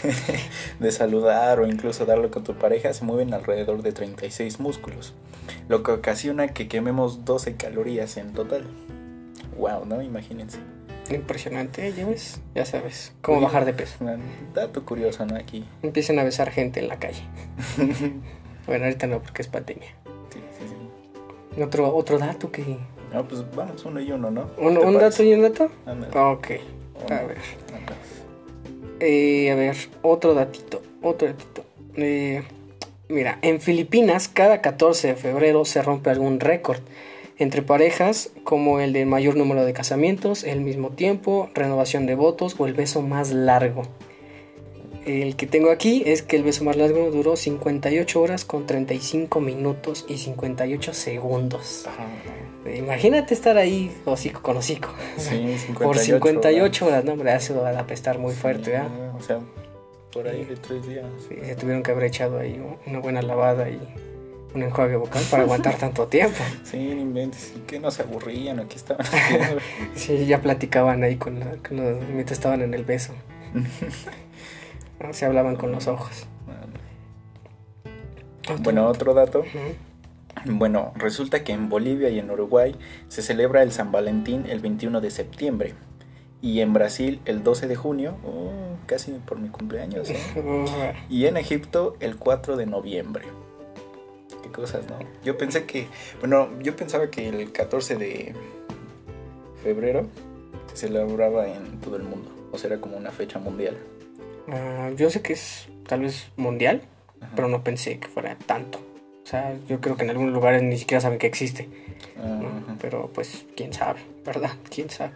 *laughs* de saludar o incluso darlo con tu pareja se mueven alrededor de 36 músculos, lo que ocasiona que quememos 12 calorías en total. Wow, ¿no? Imagínense. Impresionante, ya ves, ya sabes, cómo bajar de peso. dato curioso, ¿no? Aquí. Empiecen a besar gente en la calle. *laughs* bueno, ahorita no, porque es pandemia. Otro, otro dato que... No, pues vamos uno y uno, ¿no? ¿Un, dato y un dato? Ok, a ver. Eh, a ver, otro datito, otro datito. Eh, mira, en Filipinas cada 14 de febrero se rompe algún récord entre parejas como el de mayor número de casamientos, el mismo tiempo, renovación de votos o el beso más largo. El que tengo aquí es que el beso más largo duró 58 horas con 35 minutos y 58 segundos. Imagínate estar ahí hocico con hocico. Sí, 58 *laughs* Por 58 horas, no, hombre, eso va a apestar muy fuerte, ¿verdad? O sea, por ahí de tres días. Sí, se tuvieron que haber echado ahí una buena lavada y un enjuague vocal para aguantar tanto tiempo. *laughs* Sí, inventes, y que no se aburrían, aquí estaban *laughs* sí, ya platicaban ahí con, con los, mientras estaban en el beso. Se hablaban con los ojos. Bueno, otro dato. Bueno, resulta que en Bolivia y en Uruguay se celebra el San Valentín el 21 de septiembre. Y en Brasil el 12 de junio, oh, casi por mi cumpleaños. ¿eh? *laughs* y en Egipto el 4 de noviembre. Qué cosas, ¿no? Yo pensé que, bueno, yo pensaba que el 14 de febrero se celebraba en todo el mundo. O sea, era como una fecha mundial. Ah, yo sé que es tal vez mundial, pero no pensé que fuera tanto. O sea, yo creo que en algunos lugares ni siquiera saben que existe. Pero pues, quién sabe, ¿verdad? ¿Quién sabe?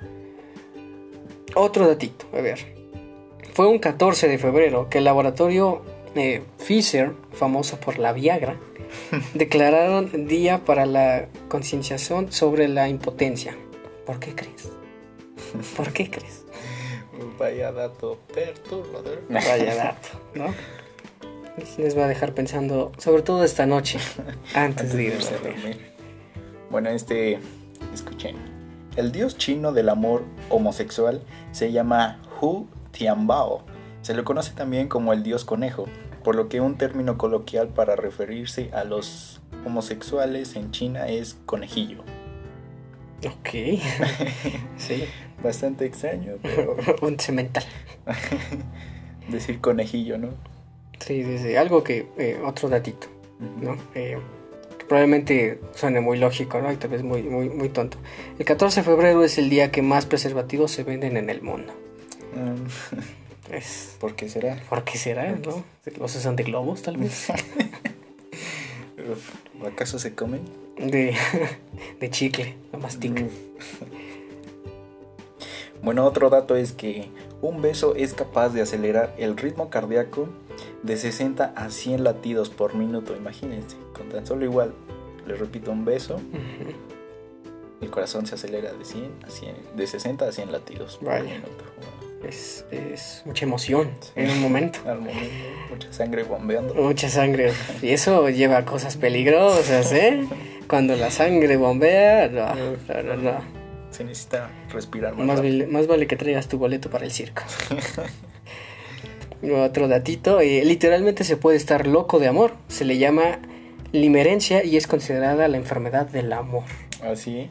Otro datito, a ver. Fue un 14 de febrero que el laboratorio eh, Pfizer, famoso por la Viagra, *laughs* declararon día para la concienciación sobre la impotencia. ¿Por qué crees? ¿Por qué crees? Vaya dato perturbador. Vaya dato, ¿no? *laughs* Les va a dejar pensando, sobre todo esta noche, *laughs* antes, de irse a dormir. Bueno, este, escuchen. El dios chino del amor homosexual se llama Hu Tianbao. Se le conoce también como el dios conejo, por lo que un término coloquial para referirse a los homosexuales en China es conejillo. Ok. *laughs* sí. Bastante extraño, pero... *laughs* un cemental. Decir conejillo, ¿no? Sí, sí, sí. Algo que... Eh, otro datito, ¿no? Eh, que probablemente suene muy lógico, ¿no? Y tal vez muy, muy, muy tonto. El 14 de febrero es el día que más preservativos se venden en el mundo. Es... *laughs* ¿Por qué será? ¿Por qué será, no? ¿Los usan de globos, tal vez? *laughs* ¿Acaso se comen? De, *laughs* de chicle, lo mastican. Bueno, otro dato es que un beso es capaz de acelerar el ritmo cardíaco de 60 a 100 latidos por minuto, imagínense, con tan solo igual, les repito, un beso, el corazón se acelera de 100 a 100, de 60 a 100 latidos por minuto. Es, es, mucha emoción en un momento. Al momento, mucha sangre bombeando. Mucha sangre. Y eso lleva a cosas peligrosas, ¿eh? Cuando la sangre bombea, no, no, no. Se necesita respirar más. Más vale, más vale que traigas tu boleto para el circo. *laughs* Otro datito, eh, literalmente se puede estar loco de amor. Se le llama limerencia y es considerada la enfermedad del amor. ¿Así?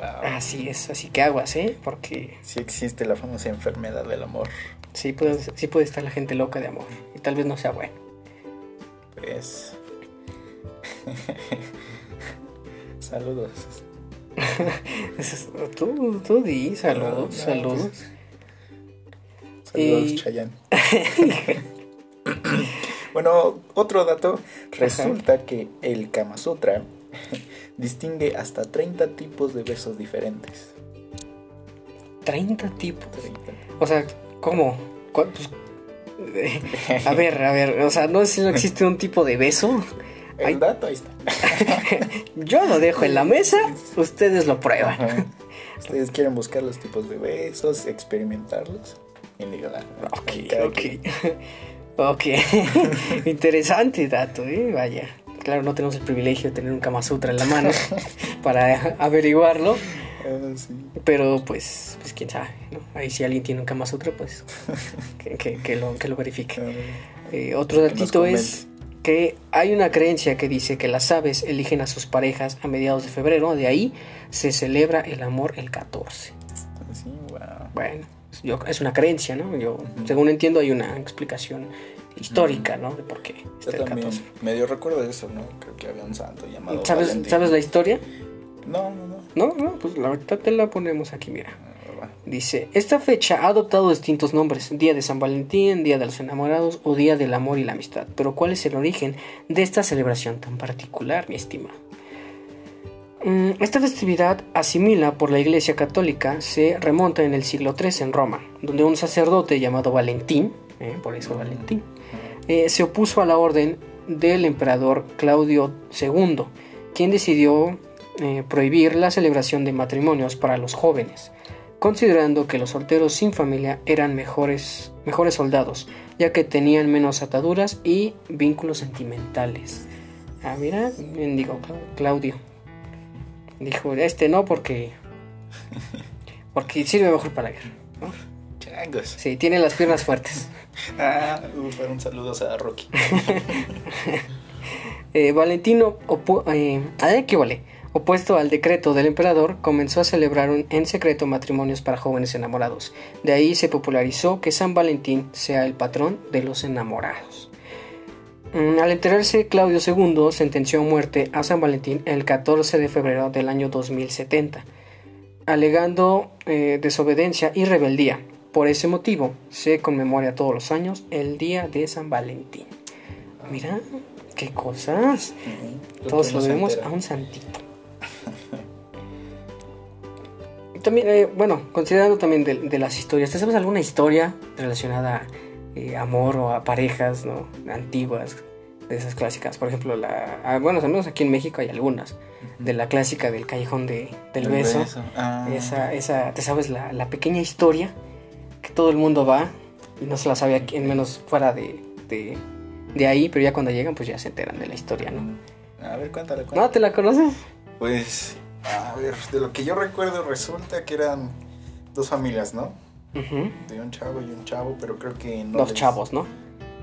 ¿Ah, Así es, así que aguas, ¿eh? Porque... Sí existe la famosa enfermedad del amor. Sí puede, sí puede estar la gente loca de amor. Y tal vez no sea bueno. Pues... *laughs* saludos. *laughs* tú, tú di, saludos, saludos. Saludos, Chayanne. *laughs* bueno, otro dato. Resulta que el Kama Sutra *laughs* distingue hasta 30 tipos de besos diferentes. 30 tipos. O sea, ¿cómo? Pues, a ver, a ver, o sea, no, no existe un tipo de beso. El dato ahí está. *laughs* Yo lo dejo en la mesa, ustedes lo prueban. Ustedes quieren buscar los tipos de besos, experimentarlos. Ok, ok. ok. *laughs* *laughs* Interesante dato, ¿eh? Vaya. Claro, no tenemos el privilegio de tener un Kama Sutra en la mano *laughs* para averiguarlo. Ah, Pero pues, pues quién sabe, ¿no? Ahí si alguien tiene un Kama Sutra, pues que, lo, que lo verifique. Ah, eh, otro datito es que hay una creencia que dice que las aves eligen a sus parejas a mediados de febrero, de ahí se celebra el amor el 14. Ah, bueno, es una creencia, ¿no? Yo, según entiendo, hay una explicación histórica, ¿no? De por qué está el 14. Medio recuerdo de eso, ¿no? Creo que había un santo llamado. ¿Sabes, ¿sabes la historia? No, no, no. No, no, pues la verdad te la ponemos aquí, mira. Ah, Dice, esta fecha ha adoptado distintos nombres, Día de San Valentín, Día de los Enamorados o Día del Amor y la Amistad. Pero ¿cuál es el origen de esta celebración tan particular, mi estimado? Mm, esta festividad, asimila por la Iglesia Católica, se remonta en el siglo III en Roma, donde un sacerdote llamado Valentín, eh, por eso Valentín, eh, se opuso a la orden del emperador Claudio II, quien decidió eh, prohibir la celebración de matrimonios para los jóvenes, considerando que los solteros sin familia eran mejores, mejores soldados, ya que tenían menos ataduras y vínculos sentimentales. Ah, mira, digo Claudio. Dijo, este no porque porque sirve mejor para la guerra. ¿no? Changos. Sí, tiene las piernas fuertes. *laughs* ah, un saludo a Rocky. *laughs* eh, Valentino, eh, ¿qué vale? opuesto al decreto del emperador, comenzó a celebrar en secreto matrimonios para jóvenes enamorados. De ahí se popularizó que San Valentín sea el patrón de los enamorados. Mm, al enterarse, Claudio II sentenció a muerte a San Valentín el 14 de febrero del año 2070, alegando eh, desobediencia y rebeldía. Por ese motivo, se conmemora todos los años el Día de San Valentín. Mira, qué cosas. Todos lo debemos a un santito. También, eh, bueno, considerando también de, las historias, ¿te sabes alguna historia relacionada a eh, amor o a parejas ¿no? antiguas, de esas clásicas. Por ejemplo, la, ah, bueno, al menos aquí en México hay algunas, de la clásica del callejón de, del beso. Ah. Esa, esa, ¿te sabes la, la, pequeña historia que todo el mundo va y no se la sabe aquí, en menos fuera de, de, de, ahí, pero ya cuando llegan pues ya se enteran de la historia, ¿no? A ver, cuéntale, ¿No te la conoces? Pues, a ver, de lo que yo recuerdo resulta que eran dos familias, ¿no? De un chavo y un chavo, pero creo que no. Dos chavos, ¿no?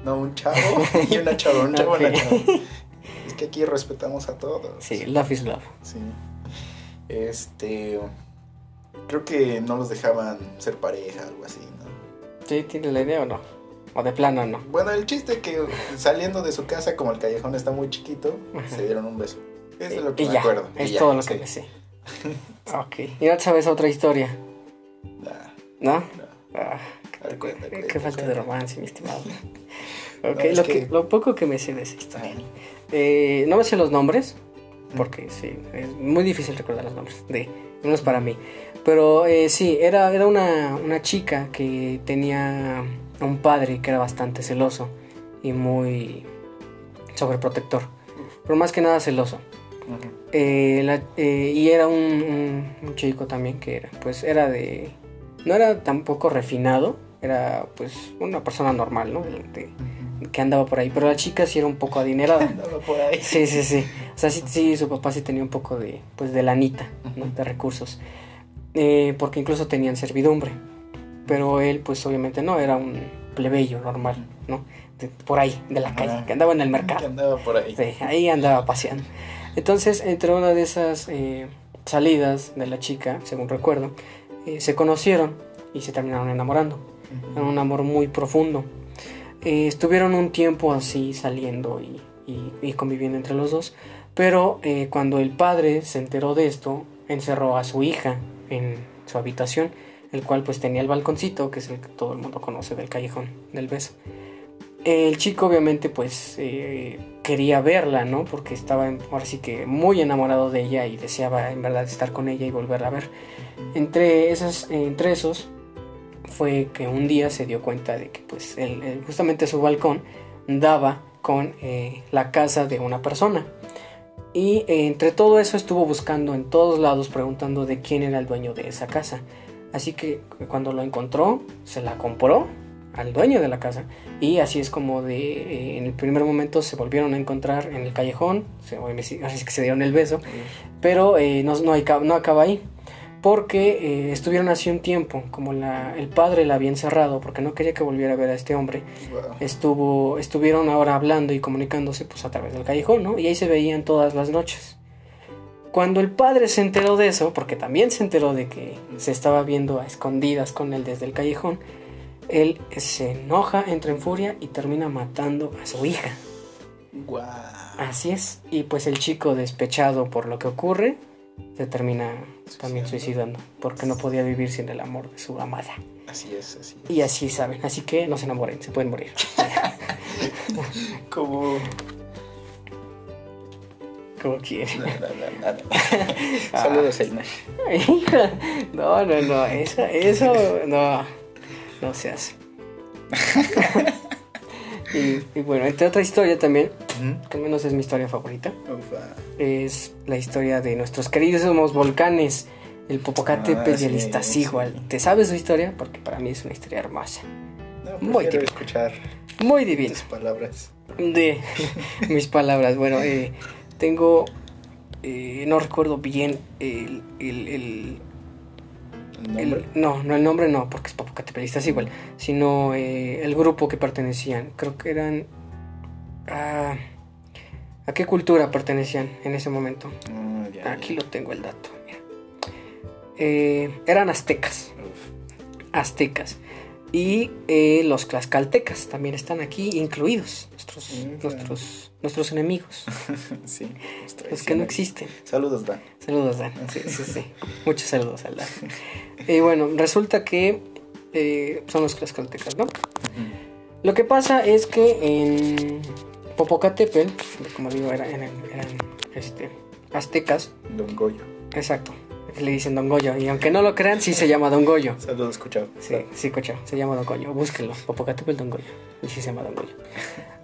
No, un chavo y una chava, un *laughs* chavo y una chava. Es que aquí respetamos a todos. Sí, love is love. Sí. Este. Creo que no los dejaban ser pareja, algo así, ¿no? Sí, ¿tienes la idea o no? ¿O de plano no? Bueno, el chiste es que saliendo de su casa, como el callejón está muy chiquito, se dieron un beso. Eso es lo que me acuerdo. Es todo lo que me sé. *laughs* ok. ¿Y no sabes otra historia? ¿No? ¿No? Ah, qué, falta de romance, mi estimado. *laughs* Okay, lo, que... lo, poco que me sé de esa historia. Eh, no me sé los nombres, porque sí, es muy difícil recordar los nombres, de menos para mí. Pero eh, sí, era, era una, una, chica que tenía un padre que era bastante celoso y muy sobreprotector, pero más que nada celoso. Eh, y era un, un, chico también que era, pues era de no era tampoco refinado, era pues una persona normal, ¿no? que andaba por ahí, pero la chica sí era un poco adinerada. *laughs* andaba por ahí. Sí, sí, sí. O sea, sí, sí, su papá sí tenía un poco de, pues, de lanita, ¿no? De recursos. eh, porque incluso tenían servidumbre. Pero él, pues obviamente no, era un plebeyo normal, ¿no? por ahí, de la calle, que andaba en el mercado. andaba por ahí. Sí, ahí andaba paseando. Entonces, entre una de esas eh, salidas de la chica, según recuerdo, eh, se conocieron y se terminaron enamorando. Era un amor muy profundo. Eh, estuvieron un tiempo así saliendo y, y, conviviendo entre los dos, pero cuando el padre se enteró de esto, encerró a su hija en su habitación, el cual pues tenía el balconcito, que es el que todo el mundo conoce del callejón del beso. El chico obviamente pues eh, quería verla, ¿no? Porque estaba ahora sí que muy enamorado de ella y deseaba en verdad estar con ella y volverla a ver. Entre, esas, entre esos fue que un día se dio cuenta de que pues justamente su balcón daba con eh, la casa de una persona. Y eh, entre todo eso estuvo buscando en todos lados preguntando de quién era el dueño de esa casa. Así que cuando lo encontró, se la compró al dueño de la casa. Y así es como de, eh, en el primer momento se volvieron a encontrar en el callejón, así es que se dieron el beso, pero no, no, hay, no acaba ahí. Porque eh, estuvieron así un tiempo, como la, el padre la había encerrado, porque no quería que volviera a ver a este hombre. Estuvo, estuvieron ahora hablando y comunicándose pues a través del callejón, ¿no? Y ahí se veían todas las noches. Cuando el padre se enteró de eso, porque también se enteró de que se estaba viendo a escondidas con él desde el callejón, él se enoja, entra en furia y termina matando a su hija. Así es. Y pues el chico despechado por lo que ocurre, se termina también suicidando, porque no podía vivir sin el amor de su amada. Así es, así es. Y así saben, así que no se enamoren, se pueden morir. *laughs* Como... Como quieren. Nada, nada, nada. *laughs* Saludos. *laughs* No, no, no, eso, eso, no no se hace. Y, bueno, entre otra historia también, que al menos es mi historia favorita, es la historia de nuestros queridos volcanes, el Popocatépetl ah, y el Iztaccíhuatl. ¿Te sabes su historia? Porque para mí es una historia hermosa. Muy divina. escuchar Muy divina. Tus palabras. De *laughs* mis palabras. Bueno, eh, tengo, eh, no recuerdo bien el, el no, no, el nombre no, porque es Popocatépetl, igual, sino eh, el grupo que pertenecían. Creo que eran... Ah, ¿A qué cultura pertenecían en ese momento? Ah, Aquí lo tengo el dato. Eh, eran aztecas. Aztecas. Y eh, los tlaxcaltecas también están aquí incluidos, nuestros, nuestros, nuestros enemigos. *laughs* sí, los que no existen. Saludos, Dan. Saludos, Dan. Sí, sí, sí. Muchos saludos al Dan. Y bueno, resulta que eh, son los tlaxcaltecas, ¿no? Lo que pasa es que en Popocatépetl, como digo, eran, eran este, aztecas. Don Goyo. Exacto le dicen Don Goyo. Y aunque no lo crean, sí se llama Don Goyo. Saludos, escuchado. Sí, sí, escuchado. Se llama Don Goyo. Búsquenlo. Popocatépetl Don Goyo. Y sí se llama Don Goyo.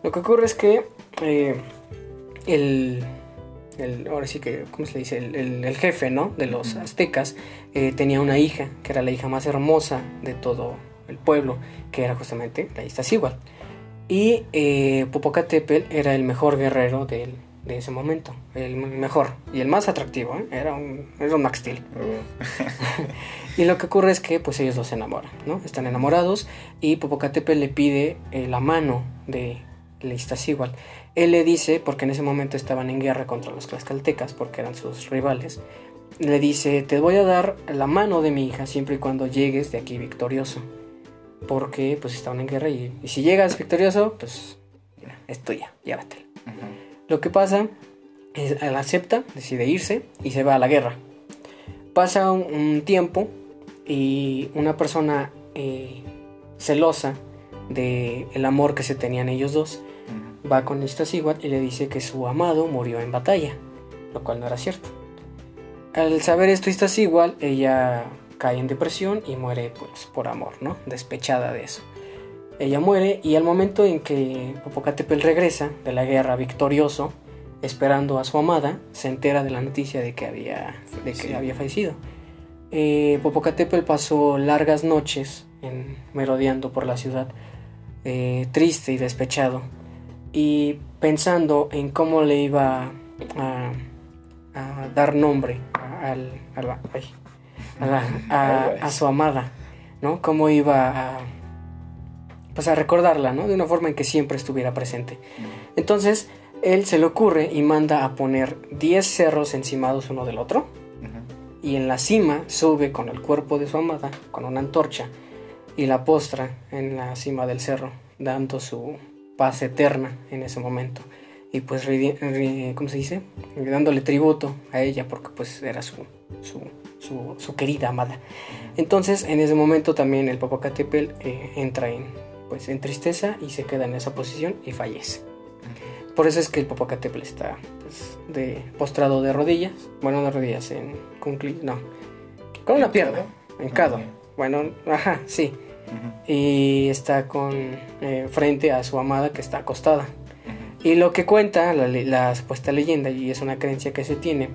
Lo que ocurre es que eh, el, el, Ahora sí que. ¿Cómo se le dice? El, el, jefe, ¿no? De los aztecas eh, tenía una hija, que era la hija más hermosa de todo el pueblo, que era justamente la Iztaccíhuatl. Y eh, Popocatépetl era el mejor guerrero del de ese momento. El mejor y el más atractivo. ¿eh? Era, un, era un Max Steel. Oh. *laughs* y lo que ocurre es que pues ellos dos se enamoran. ¿no? Están enamorados y Popocatépetl le pide eh, la mano de igual Él le dice, porque en ese momento estaban en guerra contra los tlaxcaltecas, porque eran sus rivales, le dice, te voy a dar la mano de mi hija siempre y cuando llegues de aquí victorioso. Porque pues estaban en guerra y, si llegas victorioso, pues es tuya, llévatela. Lo que pasa es él acepta, decide irse y se va a la guerra. Pasa un, tiempo y una persona eh, celosa de el amor que se tenían ellos dos va con Iztaccíhuatl y le dice que su amado murió en batalla, lo cual no era cierto. Al saber esto Iztaccíhuatl, ella cae en depresión y muere pues por amor, ¿no? Despechada de eso. Ella muere y al momento en que Popocatépetl regresa de la guerra victorioso, esperando a su amada, se entera de la noticia de que había, de que había fallecido. Eh, Popocatépetl pasó largas noches en, merodeando por la ciudad, eh, triste y despechado, y pensando en cómo le iba a, dar nombre al, a, su amada, ¿no? Cómo iba a, pues a recordarla, ¿no? De una forma en que siempre estuviera presente. Entonces, él se le ocurre y manda a poner 10 cerros encimados uno del otro. Y en la cima sube con el cuerpo de su amada, con una antorcha, y la postra en la cima del cerro, dando su paz eterna en ese momento. Y pues, ¿cómo se dice? Dándole tributo a ella porque pues era su, su, querida amada. Entonces, en ese momento también el Popocatépetl eh, entra en, pues, en tristeza y se queda en esa posición y fallece. Por eso es que el Popocatépetl está pues, de, postrado de rodillas. Bueno, de rodillas, en no, con una pierna, cado Bueno, ajá, sí. Y está con eh, frente a su amada que está acostada. Y lo que cuenta la, la, supuesta leyenda, y es una creencia que se tiene,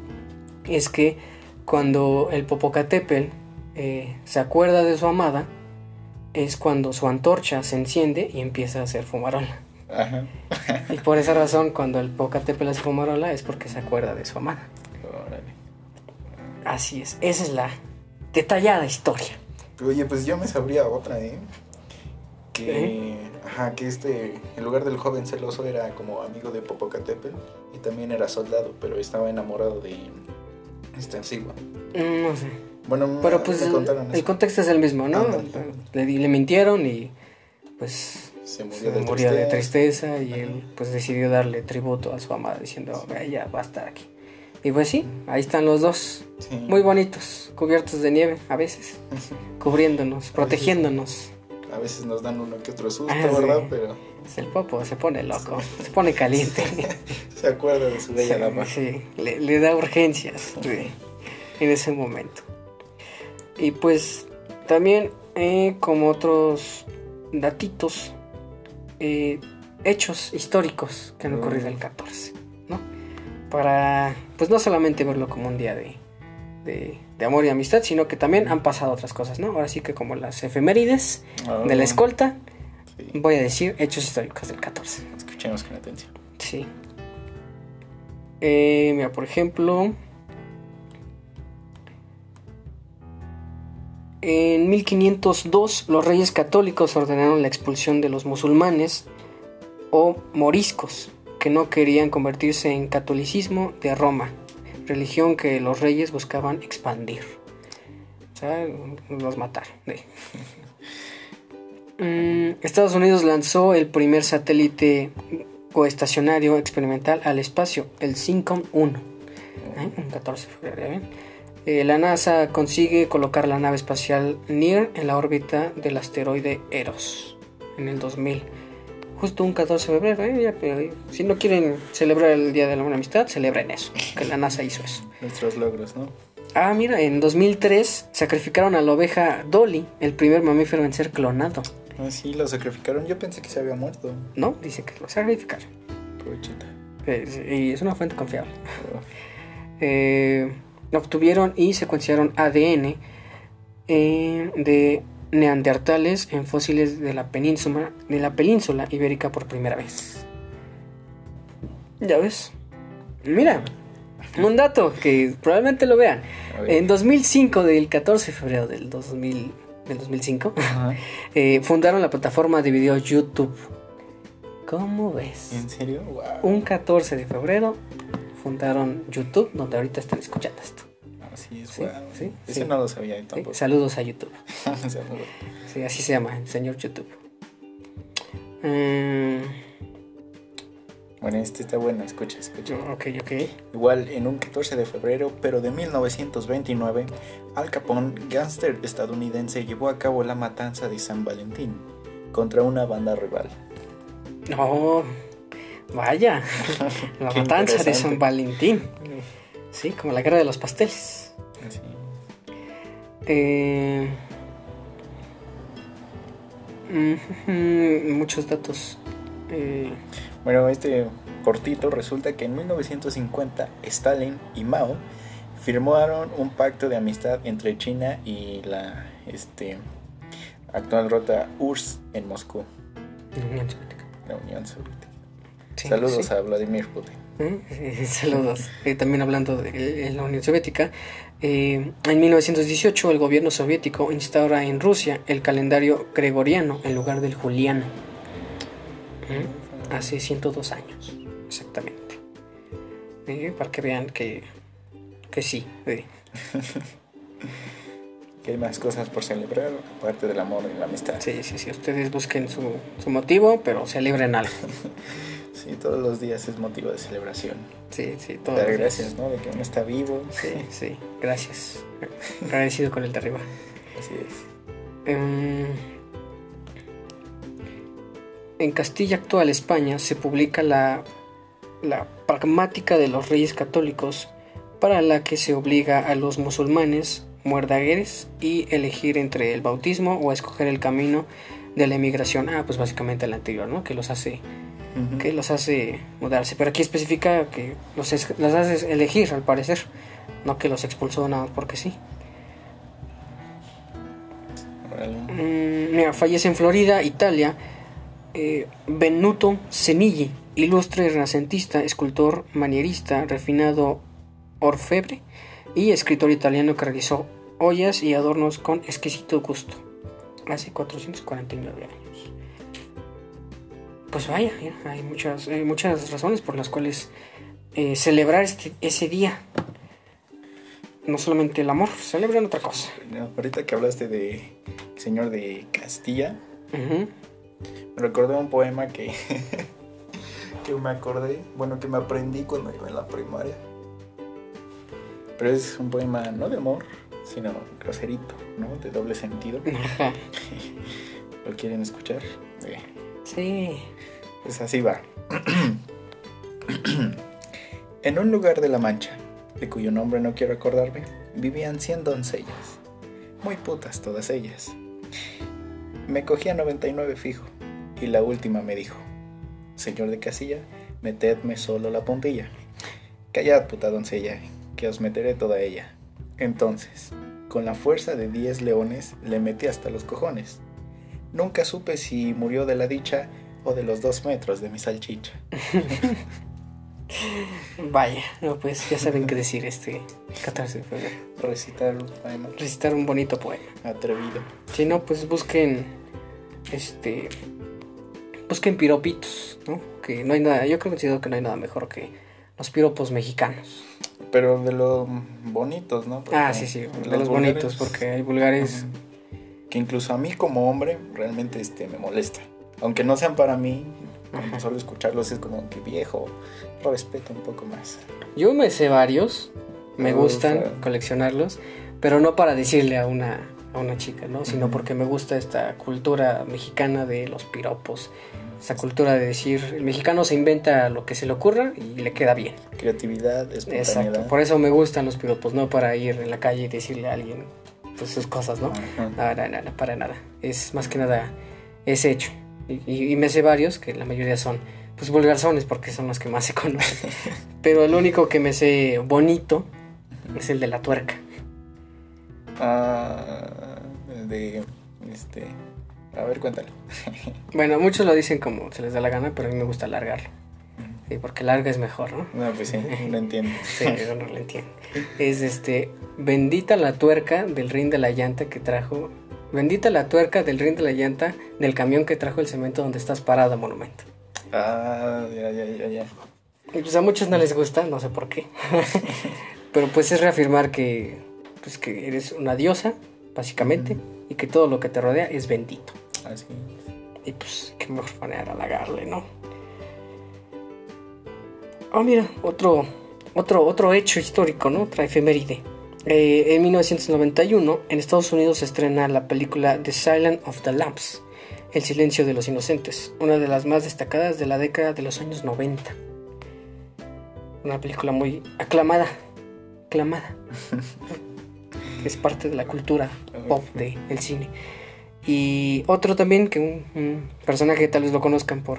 es que cuando el Popocatépetl eh, se acuerda de su amada, es cuando su antorcha se enciende y empieza a hacer fumarola y por esa razón, cuando el Popocatépetl hace fumarola, es porque se acuerda de su amada. Así es, esa es la detallada historia. Oye, pues yo me sabría otra, ¿eh? Que, ajá, que este, en lugar del joven celoso era como amigo de Popocatépetl y también era soldado, pero estaba enamorado de este Ansigua. Mm, no sé. Bueno, pero pues el, contexto es el mismo, ¿no? Le, le mintieron y pues se murió, de, tristeza. y él pues decidió darle tributo a su amada diciendo, ya va a estar aquí. Y pues sí, ahí están los dos, muy bonitos, cubiertos de nieve a veces, *laughs* cubriéndonos, protegiéndonos. A veces nos dan uno que otro susto, ah, ¿verdad? Pero... Es el popo, se pone *laughs* loco, se pone caliente. *laughs* se acuerda de su bella dama. Sí, le, da urgencias en ese momento. Y pues también, eh, como otros datitos, eh, hechos históricos que han ocurrido el 14, ¿no? Para, pues no solamente verlo como un día de, de, amor y amistad, sino que también han pasado otras cosas, ¿no? Ahora sí que como las efemérides de la ah, escolta, voy a decir hechos históricos del 14. Escuchemos con atención. Sí. Eh, mira, por ejemplo... En 1502 los reyes católicos ordenaron la expulsión de los musulmanes o moriscos que no querían convertirse en catolicismo de Roma, religión que los reyes buscaban expandir. O sea, los mataron. *laughs* Mm, Estados Unidos lanzó el primer satélite coestacionario experimental al espacio, el Syncom 1, ¿eh? 14 de febrero. Eh, la NASA consigue colocar la nave espacial NIR en la órbita del asteroide Eros en el 2000. Justo un 14 de febrero, ¿eh? si no quieren celebrar el Día de la Buena Amistad, celebren eso, que la NASA hizo eso. Nuestros logros, ¿no? Ah, mira, en 2003 sacrificaron a la oveja Dolly, el primer mamífero en ser clonado. Ah, sí, lo sacrificaron. Yo pensé que se había muerto. No, dice que lo sacrificaron. y es una fuente confiable. Oh. eh obtuvieron y secuenciaron ADN eh, de neandertales en fósiles de la península, de la península ibérica por primera vez. Ya ves. Mira, un dato que probablemente lo vean. En 2005, del 14 de febrero del, 2000, del 2005, *laughs* eh, fundaron la plataforma de video YouTube. ¿Cómo ves? ¿En serio? Un 14 de febrero fundaron YouTube, donde ahorita están escuchando esto. Así es, sí, sí, Ese no lo sabía tampoco. saludos a YouTube. *laughs* sí, así se llama, el señor YouTube. Mm. Bueno, este está bueno, escucha, escucha. Ok, ok. Igual, en un 14 de febrero, pero de 1929, Al Capone, gángster estadounidense, llevó a cabo la matanza de San Valentín contra una banda rival. No, Vaya, *laughs* la matanza de San Valentín. Sí, como la guerra de los pasteles. Eh, muchos datos. Eh, bueno, este cortito resulta que en 1950 Stalin y Mao firmaron un pacto de amistad entre China y la este, actual rota URSS en Moscú. La Unión Soviética. Saludos a Vladimir Putin. ¿Eh? *laughs* Saludos. Eh, también hablando de la Unión Soviética, en 1918 el gobierno soviético instaura en Rusia el calendario gregoriano en lugar del juliano. Hace 102 años, exactamente. para que vean que, que sí. *laughs* que hay más cosas por celebrar, aparte del amor y la amistad. Sí, sí, sí. Ustedes busquen su, su motivo, pero celebren algo. *laughs* sí, todos los días es motivo de celebración. Sí, sí, todo. Dar gracias, ¿no? De que uno está vivo. Sí, sí, gracias. Agradecido con el de arriba. Así es. Em, en Castilla actual, España, se publica la, la pragmática de los reyes católicos para la que se obliga a los musulmanes muerdagueres y elegir entre el bautismo o escoger el camino de la emigración. Ah, pues básicamente el anterior, ¿no? Que los hace que los hace mudarse. Pero aquí especifica que los, los hace elegir, al parecer, no que los expulsó nada porque sí. Mm, mira, fallece en Florida, Italia, eh, Cenilli, ilustre renacentista, escultor, manierista, refinado orfebre y escritor italiano que realizó ollas y adornos con exquisito gusto hace 449 años. Pues vaya, hay muchas, muchas razones por las cuales eh, celebrar este, ese día. No solamente el amor, celebran otra cosa. ahorita que hablaste de Señor de Castilla, me recordé un poema que, *laughs* que me acordé, bueno, que me aprendí cuando iba en la primaria pero es un poema no de amor, sino groserito, ¿no? De doble sentido. *laughs* ¿Lo quieren escuchar? Sí. Pues así va. *clears throat* en un lugar de la Mancha, de cuyo nombre no quiero acordarme, vivían 100 doncellas. Muy putas todas ellas. Me cogía 99 fijo, y la última me dijo, Señor de Casilla, metedme solo la puntilla. Callad, puta doncella, os meteré toda ella. Entonces, con la fuerza de diez leones, le metí hasta los cojones. Nunca supe si murió de la dicha o de los dos metros de mi salchicha. *laughs* Vaya, no, pues ya saben qué decir este 14 de febrero. Recitar un poema. Recitar un bonito poema. Atrevido. Si no, pues busquen, este, busquen piropitos, ¿no? Que no hay nada, yo creo que no hay nada mejor que los piropos mexicanos. Pero de los bonitos, ¿no? ah, sí, sí, de los, bonitos, porque hay vulgares. Que incluso a mí como hombre realmente este, me molesta. Aunque no sean para mí, solo escucharlos es como que viejo, respeto un poco más. Yo me sé varios, me gustan coleccionarlos, pero no para decirle a una, a una chica, ¿no? Sino porque me gusta esta cultura mexicana de los piropos esa cultura de decir, el mexicano se inventa lo que se le ocurra y le queda bien. Creatividad, espontaneidad. Exacto, por eso me gustan los piropos, no para ir en la calle y decirle a alguien pues, sus cosas, ¿no? No, para nada. Es más que nada ese hecho. Y, me sé varios, que la mayoría son pues vulgarzones porque son los que más se conocen. *laughs* Pero el único que me sé bonito es el de la tuerca. Ah, de este a ver, cuéntalo. *laughs* bueno, muchos lo dicen como se les da la gana, pero a mí me gusta alargarlo. Sí, porque larga es mejor, ¿no? No, pues sí, lo entiendo. *laughs* sí, yo no lo entiendo. Es este, bendita la tuerca del ring de la llanta que trajo, bendita la tuerca del ring de la llanta del camión que trajo el cemento donde estás parado, monumento. Ah, ya, ya, ya, ya. Y pues a muchos no les gusta, no sé por qué. *laughs* pero pues es reafirmar que, pues que eres una diosa, básicamente, y que todo lo que te rodea es bendito. Así Y pues, qué mejor manera de halagarle, ¿no? Oh, mira, otro, otro, otro hecho histórico, ¿no? Otra efeméride. Eh, en 1991, en Estados Unidos se estrena la película The Silent of the Lambs, El silencio de los inocentes, una de las más destacadas de la década de los años 90. Una película muy aclamada, aclamada. *laughs* es parte de la cultura pop del el cine. Y otro también, que un, personaje que tal vez lo conozcan por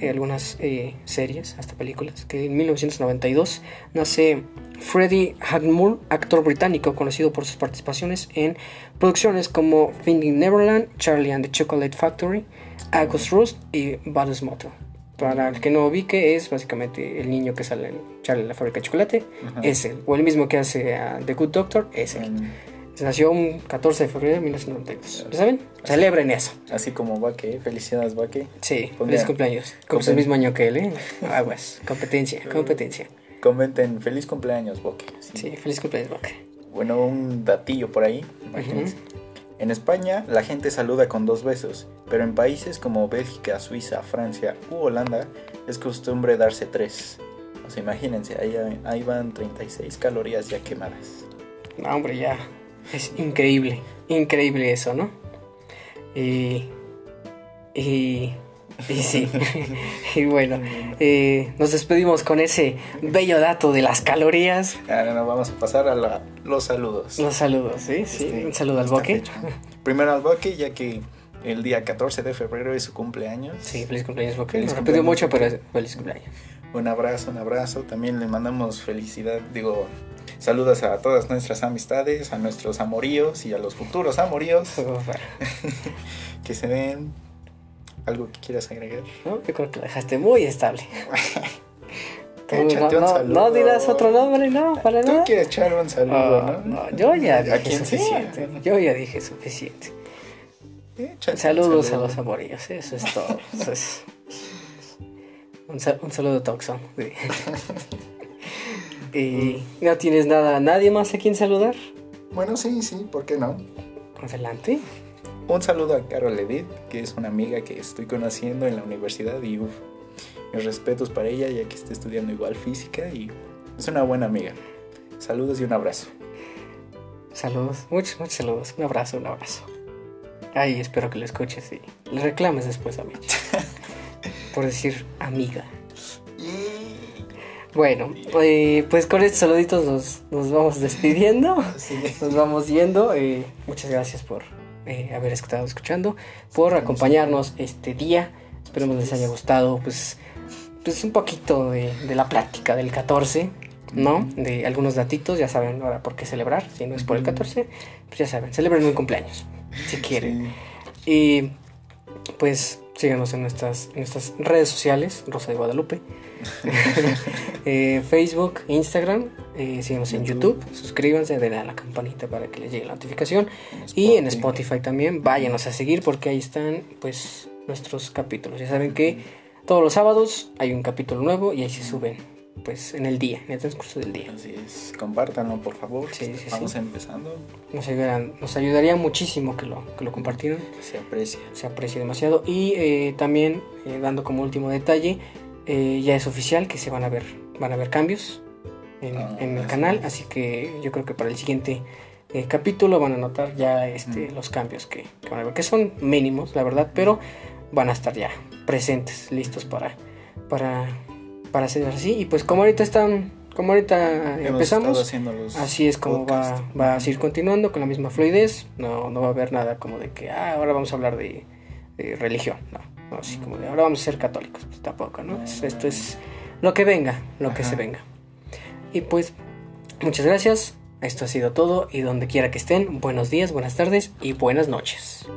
eh, algunas eh, series, hasta películas, que en 1992 nace Freddie Hackmore, actor británico conocido por sus participaciones en producciones como Finding Neverland, Charlie and the Chocolate Factory, August Rust y Ball's Motel. Para el que no ubique, es básicamente el niño que sale en Charlie la fábrica de chocolate, es él. O el mismo que hace a The Good Doctor, es él. Nació un 14 de febrero de 1992. ¿Lo saben? Celebren eso. Así como Baque, felicidades Baque. Sí, feliz cumpleaños. Como el mismo año que él, ¿eh? Aguas, competencia, competencia. Comenten, feliz cumpleaños Baque. Sí. feliz cumpleaños Baque. Bueno, un datillo por ahí. En España la gente saluda con dos besos, pero en países como Bélgica, Suiza, Francia u Holanda es costumbre darse tres. O sea, imagínense, ahí, ahí van 36 calorías ya quemadas. No, hombre, ya. Es increíble, increíble eso, ¿no? Y. Y. Y sí. *laughs* y bueno, eh, nos despedimos con ese bello dato de las calorías. Ahora nos vamos a pasar a los saludos. Los saludos, sí, sí. Este, Un saludo al Boque. Primero al Boque, ya que el día 14 de febrero es su cumpleaños. Sí, feliz cumpleaños, Boque. Nos mucho, pero feliz cumpleaños. Un abrazo, un abrazo. También le mandamos felicidad, digo, saludos a todas nuestras amistades, a nuestros amoríos y a los futuros amoríos. *laughs* que se den ¿Algo que quieras agregar? No, yo creo que lo dejaste muy estable. *laughs* no, no, no, dirás otro nombre, no, para nada. Tú quieres echar un saludo, ¿no? No, yo ya dije suficiente. Yo ya dije suficiente. Saludos a los amoríos, eso es todo. Un, saludo Toxon. *laughs* ¿Y no tienes nada, nadie más a quien saludar? Bueno, sí, sí, ¿por qué no? Adelante. Un saludo a Carol Edith, que es una amiga que estoy conociendo en la universidad y uf, mis respetos para ella ya que está estudiando igual física y es una buena amiga. Saludos y un abrazo. Saludos, muchos, muchos saludos. Un abrazo, un abrazo. Ay, espero que lo escuches y le reclames después a mí. *laughs* por decir amiga. Bueno, eh, pues con estos saluditos nos, nos vamos *laughs* despidiendo. Nos vamos yendo. Eh, muchas gracias por eh, haber estado escuchando, por acompañarnos este día. Esperemos les haya gustado, pues, pues un poquito de, la plática del 14, ¿no? De algunos datitos, ya saben ahora por qué celebrar, si no es por el 14, pues ya saben, celebren un cumpleaños, si quieren. Y pues síganos en nuestras, en nuestras redes sociales, Rosa de Guadalupe, *laughs* eh, Facebook, Instagram, eh, síganos en YouTube, suscríbanse, denle a la campanita para que les llegue la notificación. Y en Spotify. También, váyanos a seguir porque ahí están pues nuestros capítulos. Ya saben que todos los sábados hay un capítulo nuevo y ahí se suben pues en el día, en el transcurso del día. Así es, compártanlo por favor. Sí, sí, Vamos empezando. Nos, nos ayudaría muchísimo que lo, que lo compartieran. Se aprecia. Se aprecia demasiado. Y eh, también, eh, dando como último detalle, eh, ya es oficial que se van a ver, van a ver cambios en, ah, el canal, así que yo creo que para el siguiente capítulo van a notar ya este, los cambios que, que, van a ver, que son mínimos, la verdad, pero van a estar ya presentes, listos para, para para hacer así. Y pues como ahorita están, como ahorita empezamos, así es como va, va a seguir continuando con la misma fluidez. No, no va a haber nada como de que ah, ahora vamos a hablar de, religión. No, así como de ahora vamos a ser católicos. Pues tampoco, ¿no? Esto es lo que venga, lo que se venga. Y pues, muchas gracias. Esto ha sido todo y donde quiera que estén, buenos días, buenas tardes y buenas noches.